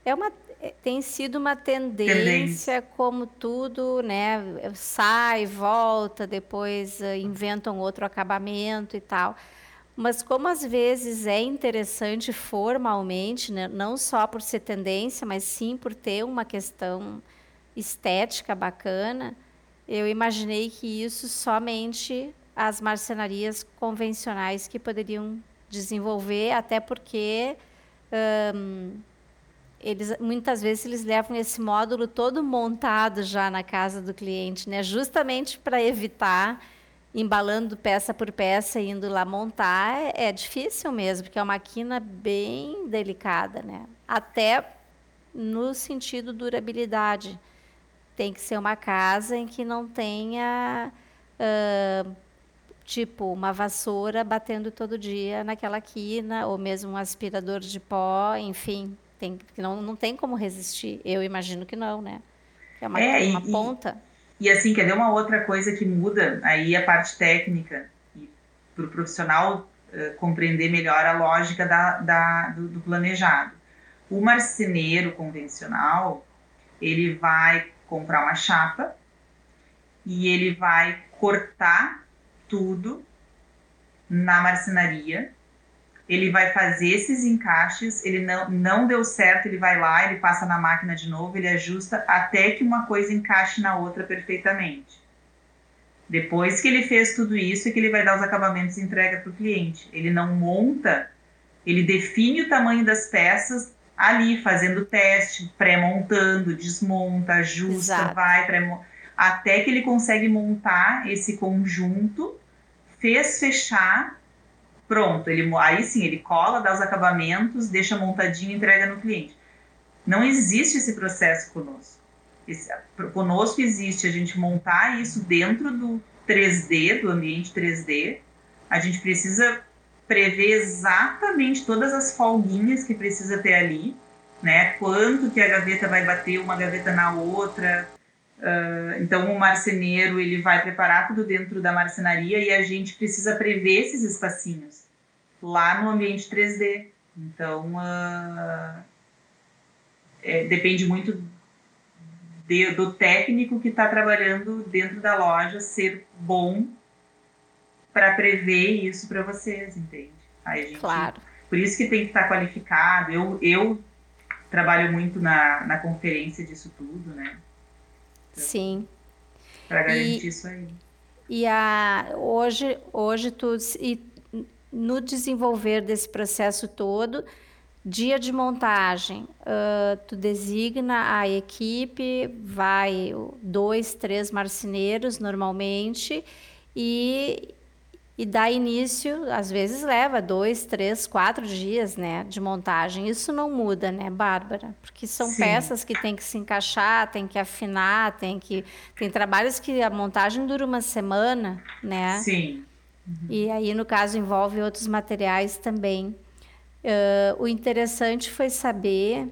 É uma, é, tem sido uma tendência, tendência, como tudo, né? Sai, volta, depois uh, inventam outro acabamento e tal. Mas como às vezes é interessante formalmente, né? não só por ser tendência, mas sim por ter uma questão estética bacana, eu imaginei que isso somente as marcenarias convencionais que poderiam desenvolver, até porque um, eles muitas vezes eles levam esse módulo todo montado já na casa do cliente, né? Justamente para evitar embalando peça por peça, indo lá montar, é, é difícil mesmo, porque é uma máquina bem delicada, né? Até no sentido durabilidade. Tem que ser uma casa em que não tenha uh, tipo uma vassoura batendo todo dia naquela quina, ou mesmo um aspirador de pó, enfim, tem, não, não tem como resistir. Eu imagino que não, né? É uma, é, uma e, ponta. E, assim, quer ver uma outra coisa que muda aí a parte técnica, para o profissional uh, compreender melhor a lógica da, da do, do planejado. O marceneiro convencional, ele vai comprar uma chapa e ele vai cortar tudo na marcenaria ele vai fazer esses encaixes, ele não, não deu certo, ele vai lá, ele passa na máquina de novo, ele ajusta até que uma coisa encaixe na outra perfeitamente. Depois que ele fez tudo isso, é que ele vai dar os acabamentos e entrega para o cliente. Ele não monta, ele define o tamanho das peças ali, fazendo teste, pré-montando, desmonta, ajusta, Exato. vai, pré até que ele consegue montar esse conjunto, fez fechar pronto, ele aí sim, ele cola, dá os acabamentos, deixa montadinho e entrega no cliente. Não existe esse processo conosco. Esse, conosco existe a gente montar isso dentro do 3D, do ambiente 3D. A gente precisa prever exatamente todas as folguinhas que precisa ter ali, né? Quanto que a gaveta vai bater uma gaveta na outra. Uh, então o marceneiro ele vai preparar tudo dentro da marcenaria e a gente precisa prever esses espacinhos lá no ambiente 3D. Então, uh, é, depende muito de, do técnico que está trabalhando dentro da loja ser bom para prever isso para vocês, entende? Aí gente, claro. Por isso que tem que estar tá qualificado. Eu, eu trabalho muito na, na conferência disso tudo, né? Então, Sim. Para garantir e, isso aí. E a, hoje, hoje tu, e no desenvolver desse processo todo, dia de montagem, uh, tu designa a equipe, vai dois, três marceneiros normalmente e, e dá início, às vezes leva dois, três, quatro dias, né, de montagem. Isso não muda, né, Bárbara? Porque são Sim. peças que tem que se encaixar, tem que afinar, tem que tem trabalhos que a montagem dura uma semana, né? Sim. Uhum. E aí, no caso, envolve outros materiais também. Uh, o interessante foi saber,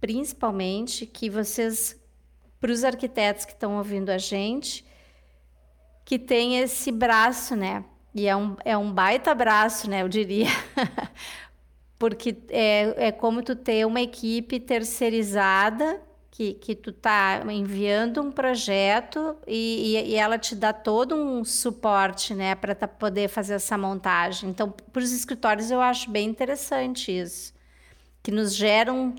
principalmente, que vocês, para os arquitetos que estão ouvindo a gente, que tem esse braço, né? E é um, é um baita braço, né? Eu diria. Porque é, é como tu ter uma equipe terceirizada que, que tu tá enviando um projeto e, e, e ela te dá todo um suporte, né, para poder fazer essa montagem. Então, para os escritórios eu acho bem interessante isso, que nos geram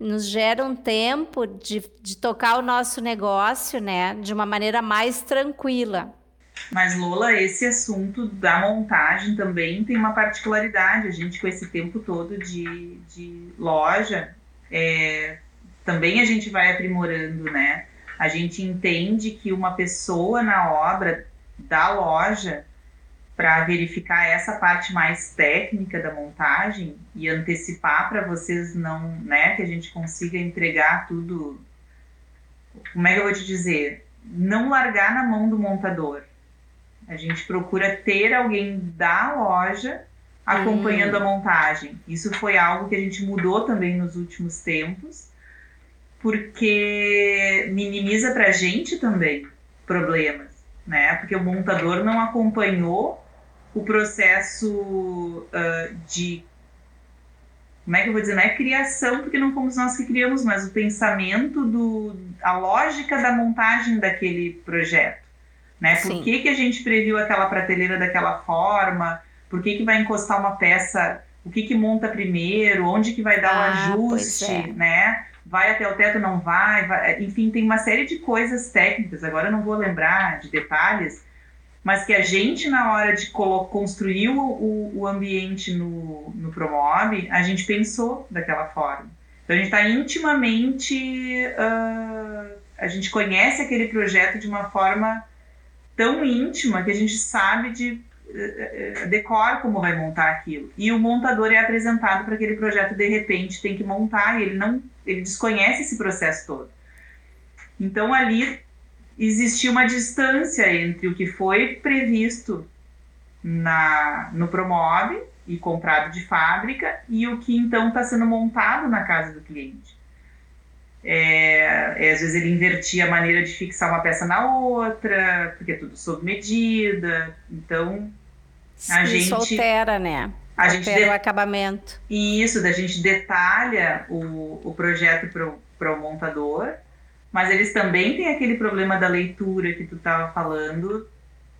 nos gera um tempo de, de tocar o nosso negócio, né, de uma maneira mais tranquila. Mas Lola, esse assunto da montagem também tem uma particularidade. A gente com esse tempo todo de, de loja, é, também a gente vai aprimorando, né? A gente entende que uma pessoa na obra da loja para verificar essa parte mais técnica da montagem e antecipar para vocês não, né, que a gente consiga entregar tudo. Como é que eu vou te dizer? Não largar na mão do montador. A gente procura ter alguém da loja acompanhando hum. a montagem. Isso foi algo que a gente mudou também nos últimos tempos porque minimiza para a gente também problemas, né? Porque o montador não acompanhou o processo uh, de como é que eu vou dizer, não é criação, porque não fomos nós que criamos, mas o pensamento do, a lógica da montagem daquele projeto, né? Por que, que a gente previu aquela prateleira daquela forma? Por que, que vai encostar uma peça? O que que monta primeiro? Onde que vai dar ah, o ajuste, é. né? Vai até o teto, não vai, vai? Enfim, tem uma série de coisas técnicas. Agora eu não vou lembrar de detalhes, mas que a gente, na hora de construir o, o ambiente no, no Promove, a gente pensou daquela forma. Então, a gente está intimamente. Uh, a gente conhece aquele projeto de uma forma tão íntima que a gente sabe de uh, decor como vai montar aquilo. E o montador é apresentado para aquele projeto de repente tem que montar e ele não ele desconhece esse processo todo. Então ali existia uma distância entre o que foi previsto na, no Promove e comprado de fábrica e o que então está sendo montado na casa do cliente. É, é, às vezes ele invertia a maneira de fixar uma peça na outra, porque é tudo sob medida. Então, a Sim, gente. altera, né? A altera gente de... o acabamento. Isso, da gente detalha o, o projeto para o montador mas eles também têm aquele problema da leitura que tu estava falando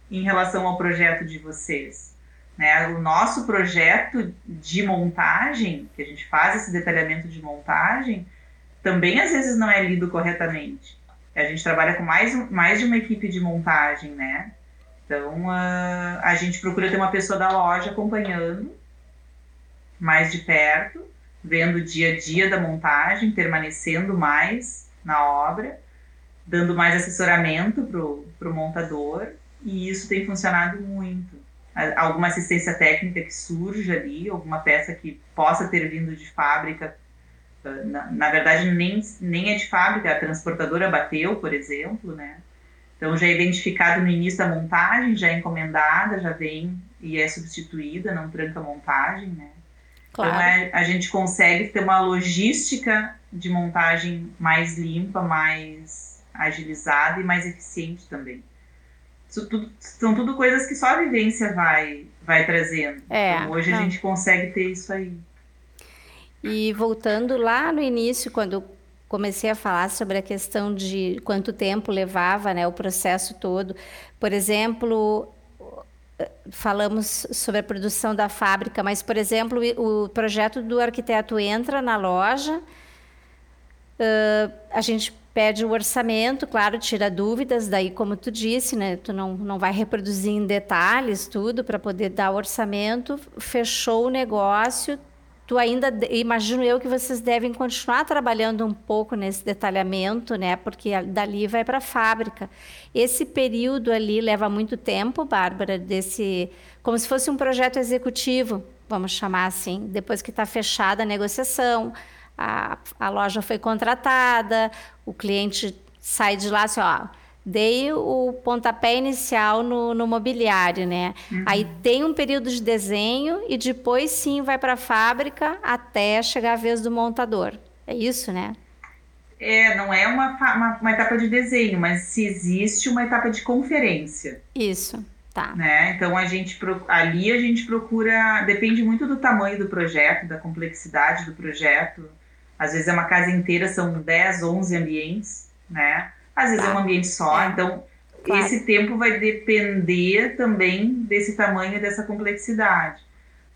em relação ao projeto de vocês. Né? O nosso projeto de montagem, que a gente faz esse detalhamento de montagem, também às vezes não é lido corretamente. A gente trabalha com mais, mais de uma equipe de montagem, né? Então uh, a gente procura ter uma pessoa da loja acompanhando mais de perto, vendo o dia a dia da montagem, permanecendo mais na obra, dando mais assessoramento para o montador, e isso tem funcionado muito. Alguma assistência técnica que surge ali, alguma peça que possa ter vindo de fábrica, ah, na, na verdade nem, nem é de fábrica, a transportadora bateu, por exemplo, né? Então já é identificado no início da montagem, já é encomendada, já vem e é substituída, não tranca a montagem, né? Claro. Então é, a gente consegue ter uma logística de montagem mais limpa, mais agilizada e mais eficiente também. Tudo, são tudo coisas que só a vivência vai, vai trazendo. É, então, hoje não. a gente consegue ter isso aí. E voltando lá no início, quando comecei a falar sobre a questão de quanto tempo levava né, o processo todo, por exemplo, falamos sobre a produção da fábrica, mas, por exemplo, o projeto do arquiteto entra na loja, a gente pede o orçamento, claro, tira dúvidas, daí, como tu disse, né, tu não, não vai reproduzir em detalhes tudo para poder dar o orçamento, fechou o negócio, tu ainda imagino eu que vocês devem continuar trabalhando um pouco nesse detalhamento, né? Porque dali vai para a fábrica. Esse período ali leva muito tempo, Bárbara, desse como se fosse um projeto executivo, vamos chamar assim, depois que está fechada a negociação, a, a loja foi contratada, o cliente sai de lá assim, ó, dei o pontapé inicial no, no mobiliário, né? Uhum. Aí tem um período de desenho e depois sim vai para a fábrica até chegar a vez do montador. É isso, né? É, não é uma, uma, uma etapa de desenho, mas se existe uma etapa de conferência. Isso. Tá. Né? Então a gente ali a gente procura, depende muito do tamanho do projeto, da complexidade do projeto. Às vezes é uma casa inteira, são 10, 11 ambientes, né? Às vezes tá. é um ambiente só, é. então claro. esse tempo vai depender também desse tamanho e dessa complexidade.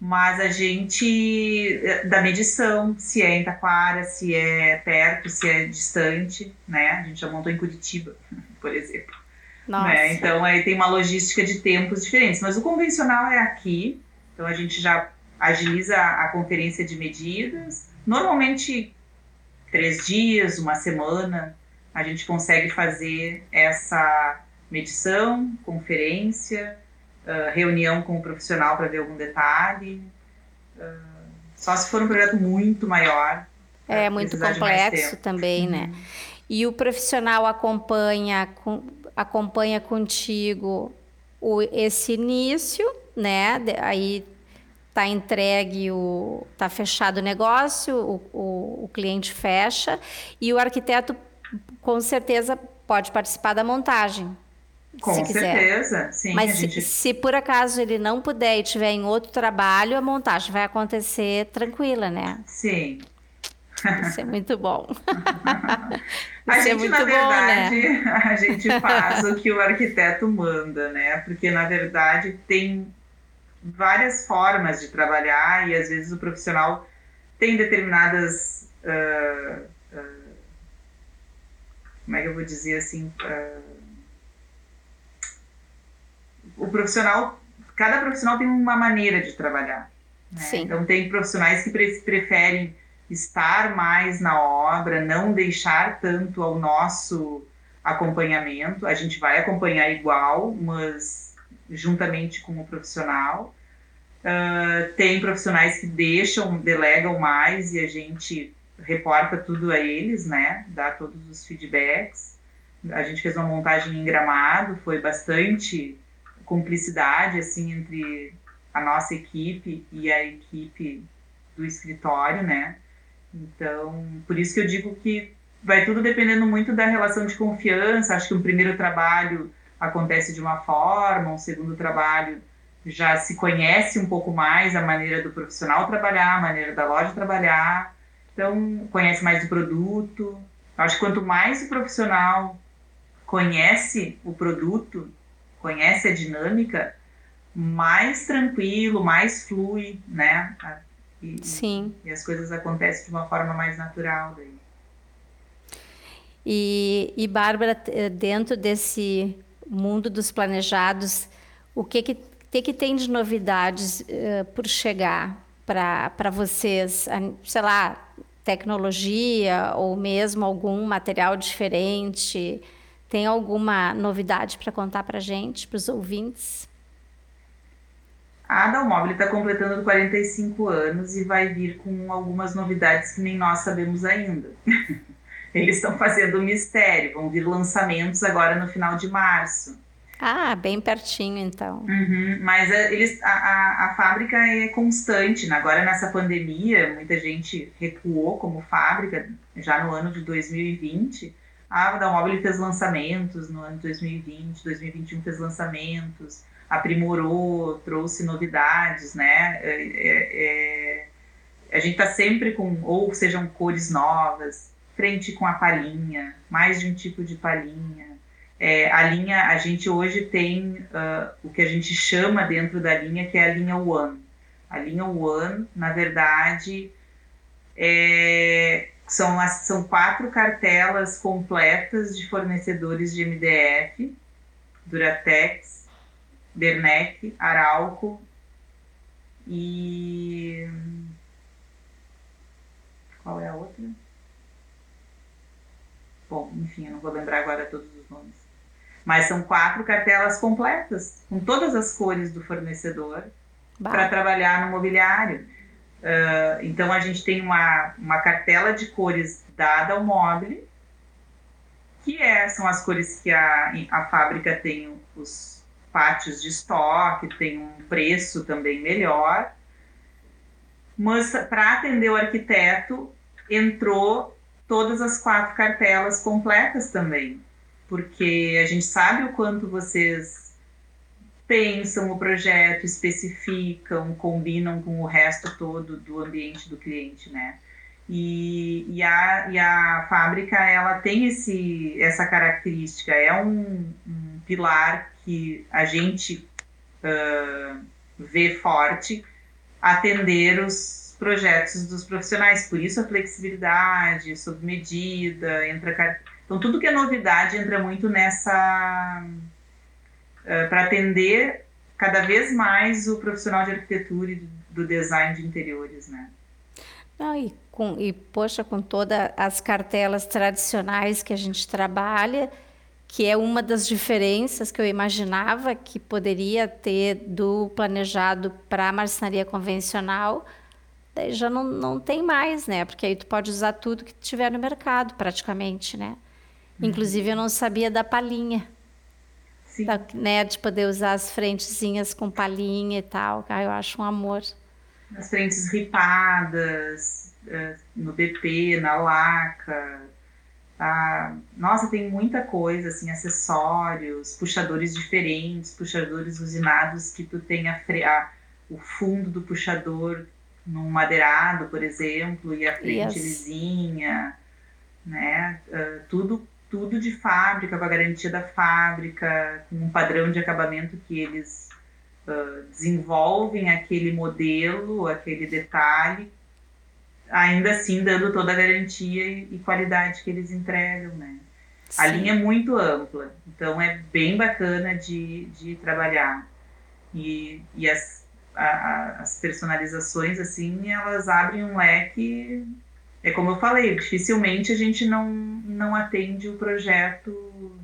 Mas a gente, da medição, se é em Taquara, se é perto, se é distante, né? A gente já montou em Curitiba, por exemplo. Né? Então aí tem uma logística de tempos diferentes. Mas o convencional é aqui, então a gente já agiliza a conferência de medidas. Normalmente três dias, uma semana, a gente consegue fazer essa medição, conferência, uh, reunião com o profissional para ver algum detalhe. Uh, só se for um projeto muito maior. É muito complexo também, né? uhum. né? E o profissional acompanha, com, acompanha contigo o, esse início, né? Aí tá entregue o tá fechado o negócio, o, o, o cliente fecha e o arquiteto com certeza pode participar da montagem. Com se certeza, sim. Mas se, gente... se, por acaso ele não puder e estiver em outro trabalho, a montagem vai acontecer tranquila, né? Sim. Isso é muito bom. a é gente, é muito na verdade, bom, né? a gente faz o que o arquiteto manda, né? Porque, na verdade, tem várias formas de trabalhar e, às vezes, o profissional tem determinadas... Uh, uh, como é que eu vou dizer assim? Uh, o profissional, cada profissional tem uma maneira de trabalhar. Né? Então tem profissionais que pre preferem estar mais na obra, não deixar tanto ao nosso acompanhamento. A gente vai acompanhar igual, mas juntamente com o profissional. Uh, tem profissionais que deixam, delegam mais e a gente reporta tudo a eles, né? Dá todos os feedbacks. A gente fez uma montagem em gramado, foi bastante cumplicidade assim entre a nossa equipe e a equipe do escritório, né? Então, por isso que eu digo que vai tudo dependendo muito da relação de confiança. Acho que um primeiro trabalho acontece de uma forma, um segundo trabalho já se conhece um pouco mais a maneira do profissional trabalhar, a maneira da loja trabalhar. Então, conhece mais o produto. Acho que quanto mais o profissional conhece o produto, conhece a dinâmica, mais tranquilo, mais flui, né? E, Sim. E as coisas acontecem de uma forma mais natural daí. E, e Bárbara, dentro desse mundo dos planejados, o que que, que, que tem de novidades uh, por chegar para vocês? Sei lá, tecnologia ou mesmo algum material diferente? Tem alguma novidade para contar para a gente, para os ouvintes? A Dalmobile está completando 45 anos e vai vir com algumas novidades que nem nós sabemos ainda. Eles estão fazendo um mistério, vão vir lançamentos agora no final de março. Ah, bem pertinho então. Uhum, mas a, é, eles, a, a, a, fábrica é constante. Né? Agora nessa pandemia, muita gente recuou como fábrica já no ano de 2020 a Dalmobile fez lançamentos no ano de 2020, 2021 fez lançamentos, aprimorou, trouxe novidades, né? É, é, é a gente está sempre com, ou sejam cores novas, frente com a palhinha, mais de um tipo de palhinha. É, a linha, a gente hoje tem uh, o que a gente chama dentro da linha, que é a linha One. A linha One, na verdade, é, são, as, são quatro cartelas completas de fornecedores de MDF, Duratex, Bernec, Arauco e. Qual é a outra? Bom, enfim, eu não vou lembrar agora todos os nomes. Mas são quatro cartelas completas, com todas as cores do fornecedor, para trabalhar no mobiliário. Uh, então a gente tem uma, uma cartela de cores dada ao móvel, que é, são as cores que a, a fábrica tem os pátios de estoque, tem um preço também melhor. Mas para atender o arquiteto, entrou todas as quatro cartelas completas também, porque a gente sabe o quanto vocês pensam o projeto, especificam, combinam com o resto todo do ambiente do cliente, né? E, e, a, e a fábrica, ela tem esse, essa característica, é um, um pilar que a gente uh, vê forte atender os projetos dos profissionais, por isso a flexibilidade, sob medida, entra... Então, tudo que é novidade entra muito nessa eh, para atender cada vez mais o profissional de arquitetura e do design de interiores, né? Não, e, com, e poxa, com todas as cartelas tradicionais que a gente trabalha, que é uma das diferenças que eu imaginava que poderia ter do planejado para a marcenaria convencional, daí já não, não tem mais, né? Porque aí tu pode usar tudo que tiver no mercado, praticamente, né? Inclusive, eu não sabia da palhinha. Da, né, de poder usar as frentezinhas com palhinha e tal. Ah, eu acho um amor. As frentes ripadas, eh, no BP, na laca. Ah, nossa, tem muita coisa, assim, acessórios, puxadores diferentes, puxadores usinados que tu tem a, a o fundo do puxador num madeirado, por exemplo, e a frente yes. lisinha, né? Uh, tudo, tudo de fábrica, com a garantia da fábrica, com um padrão de acabamento que eles uh, desenvolvem aquele modelo, aquele detalhe, ainda assim dando toda a garantia e, qualidade que eles entregam, né? Sim. A linha é muito ampla, então é bem bacana de, de trabalhar. E, e as a, as personalizações, assim, elas abrem um leque. É como eu falei, dificilmente a gente não, não atende o projeto,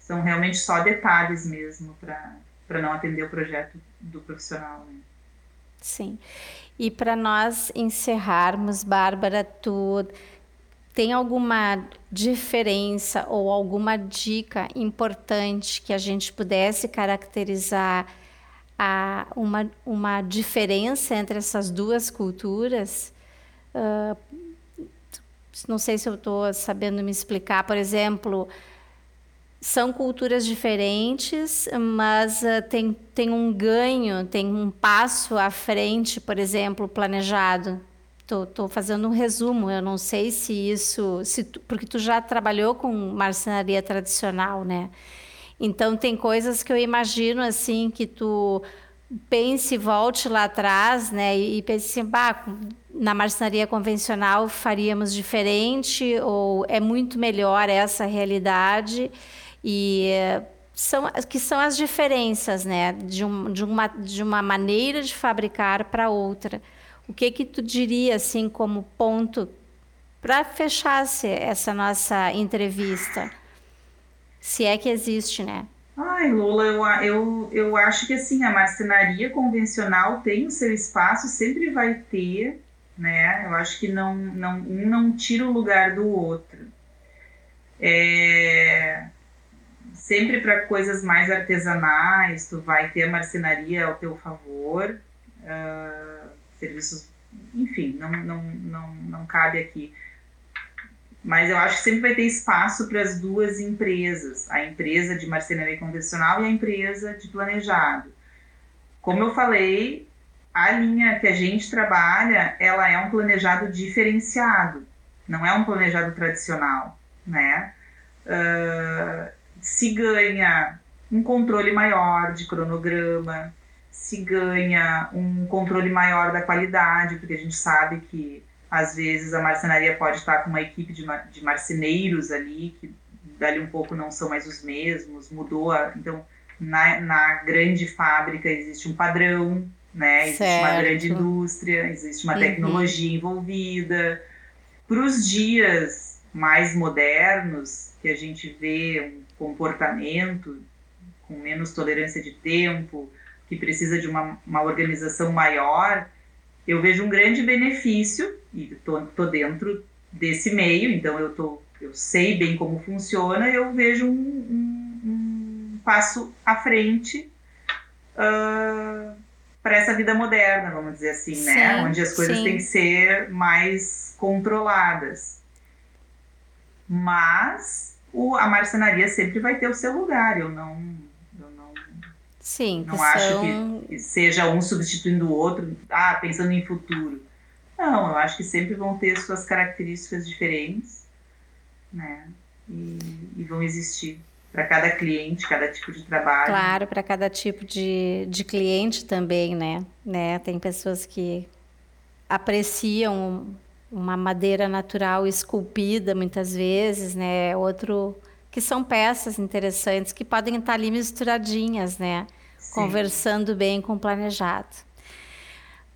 são realmente só detalhes mesmo para não atender o projeto do profissional. Né? Sim. E para nós encerrarmos, Bárbara, tu tem alguma diferença ou alguma dica importante que a gente pudesse caracterizar há uma, uma diferença entre essas duas culturas. Uh, não sei se eu estou sabendo me explicar. Por exemplo, são culturas diferentes, mas uh, tem, tem um ganho, tem um passo à frente, por exemplo, planejado. Estou fazendo um resumo, eu não sei se isso. Se tu, porque tu já trabalhou com marcenaria tradicional, né? Então tem coisas que eu imagino assim que tu pense, volte lá atrás, né, e pense assim, bah, na marcenaria convencional faríamos diferente ou é muito melhor essa realidade e são que são as diferenças, né, de, um, de uma de uma maneira de fabricar para outra. O que que tu diria assim como ponto para fechar essa nossa entrevista? Se é que existe, né? Ai, Lula, eu, eu, eu acho que assim, a marcenaria convencional tem o seu espaço, sempre vai ter, né? Eu acho que não, não, um não tira o lugar do outro. É, sempre para coisas mais artesanais, tu vai ter a marcenaria ao teu favor, uh, serviços, enfim, não, não, não, não cabe aqui. Mas eu acho que sempre vai ter espaço para as duas empresas, a empresa de marcenaria convencional e a empresa de planejado. Como eu falei, a linha que a gente trabalha, ela é um planejado diferenciado, não é um planejado tradicional, né? Uh, se ganha um controle maior de cronograma, se ganha um controle maior da qualidade, porque a gente sabe que às vezes a marcenaria pode estar com uma equipe de, de marceneiros ali, que dali um pouco não são mais os mesmos, mudou. A, então, na, na grande fábrica existe um padrão, né? Existe certo. uma grande indústria, existe uma uhum. tecnologia envolvida. Para os dias mais modernos, que a gente vê um comportamento com menos tolerância de tempo, que precisa de uma, uma organização maior, eu vejo um grande benefício, e estou dentro desse meio, então eu, tô, eu sei bem como funciona, eu vejo um, um, um passo à frente uh, para essa vida moderna, vamos dizer assim, né? sim, né? Onde as coisas sim. têm que ser mais controladas. Mas o, a marcenaria sempre vai ter o seu lugar, eu não Sim, não acho são... que seja um substituindo o outro, ah, pensando em futuro. Não, eu acho que sempre vão ter suas características diferentes, né? E, e vão existir para cada cliente, cada tipo de trabalho. Claro, para cada tipo de, de cliente também, né? né? Tem pessoas que apreciam uma madeira natural esculpida muitas vezes, né? Outro que são peças interessantes que podem estar ali misturadinhas, né? Sim. Conversando bem com o planejado.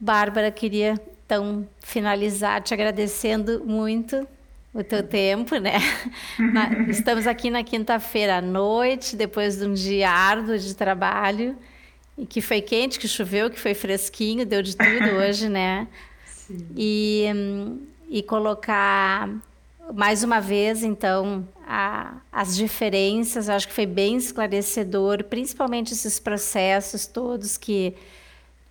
Bárbara, queria então finalizar te agradecendo muito o teu tempo, né? Estamos aqui na quinta-feira à noite, depois de um dia árduo de trabalho, e que foi quente, que choveu, que foi fresquinho, deu de tudo hoje, né? Sim. E, e colocar mais uma vez, então, a, as diferenças, eu acho que foi bem esclarecedor, principalmente esses processos todos que.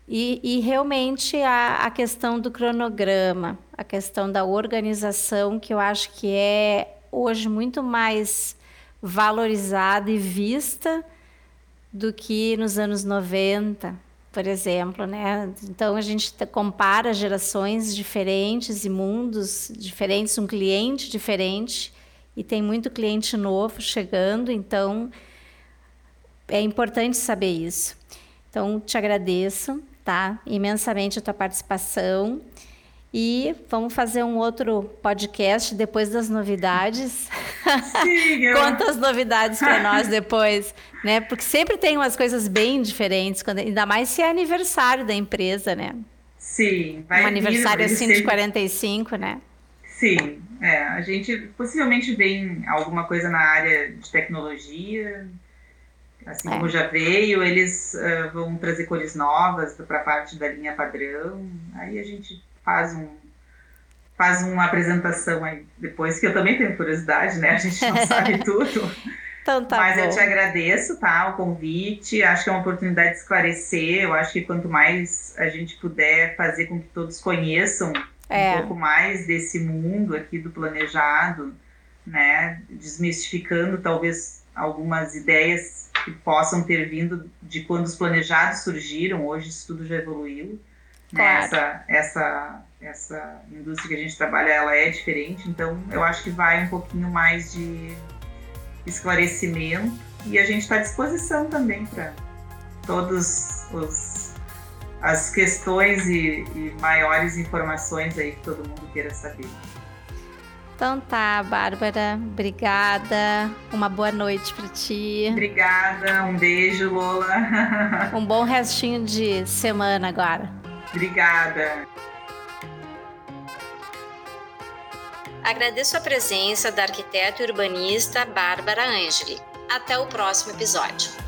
E, e realmente a, a questão do cronograma, a questão da organização, que eu acho que é hoje muito mais valorizada e vista do que nos anos 90, por exemplo, né? Então a gente compara gerações diferentes e mundos diferentes, um cliente diferente e tem muito cliente novo chegando, então é importante saber isso. Então te agradeço, tá? Imensamente a tua participação. E vamos fazer um outro podcast depois das novidades. Conta as novidades para nós depois, né? Porque sempre tem umas coisas bem diferentes, quando, ainda mais se é aniversário da empresa, né? Sim, vai Um aniversário assim sempre... de 45, né? Sim, é, a gente possivelmente vem alguma coisa na área de tecnologia, assim é. como já veio, eles uh, vão trazer cores novas para a parte da linha padrão, aí a gente faz um faz uma apresentação aí depois, que eu também tenho curiosidade, né? A gente não sabe tudo. Então tá Mas bom. eu te agradeço, tá? O convite. Acho que é uma oportunidade de esclarecer. Eu acho que quanto mais a gente puder fazer com que todos conheçam é. um pouco mais desse mundo aqui do planejado, né? Desmistificando talvez algumas ideias que possam ter vindo de quando os planejados surgiram. Hoje isso tudo já evoluiu. Claro. Essa, essa, essa indústria que a gente trabalha, ela é diferente, então eu acho que vai um pouquinho mais de esclarecimento e a gente está à disposição também para todos os as questões e, e, maiores informações aí que todo mundo queira saber. Então tá, Bárbara, obrigada. Uma boa noite para ti. Obrigada, um beijo, Lola. um bom restinho de semana agora. Obrigada. Agradeço a presença da arquiteta e urbanista Bárbara Angeli. Até o próximo episódio.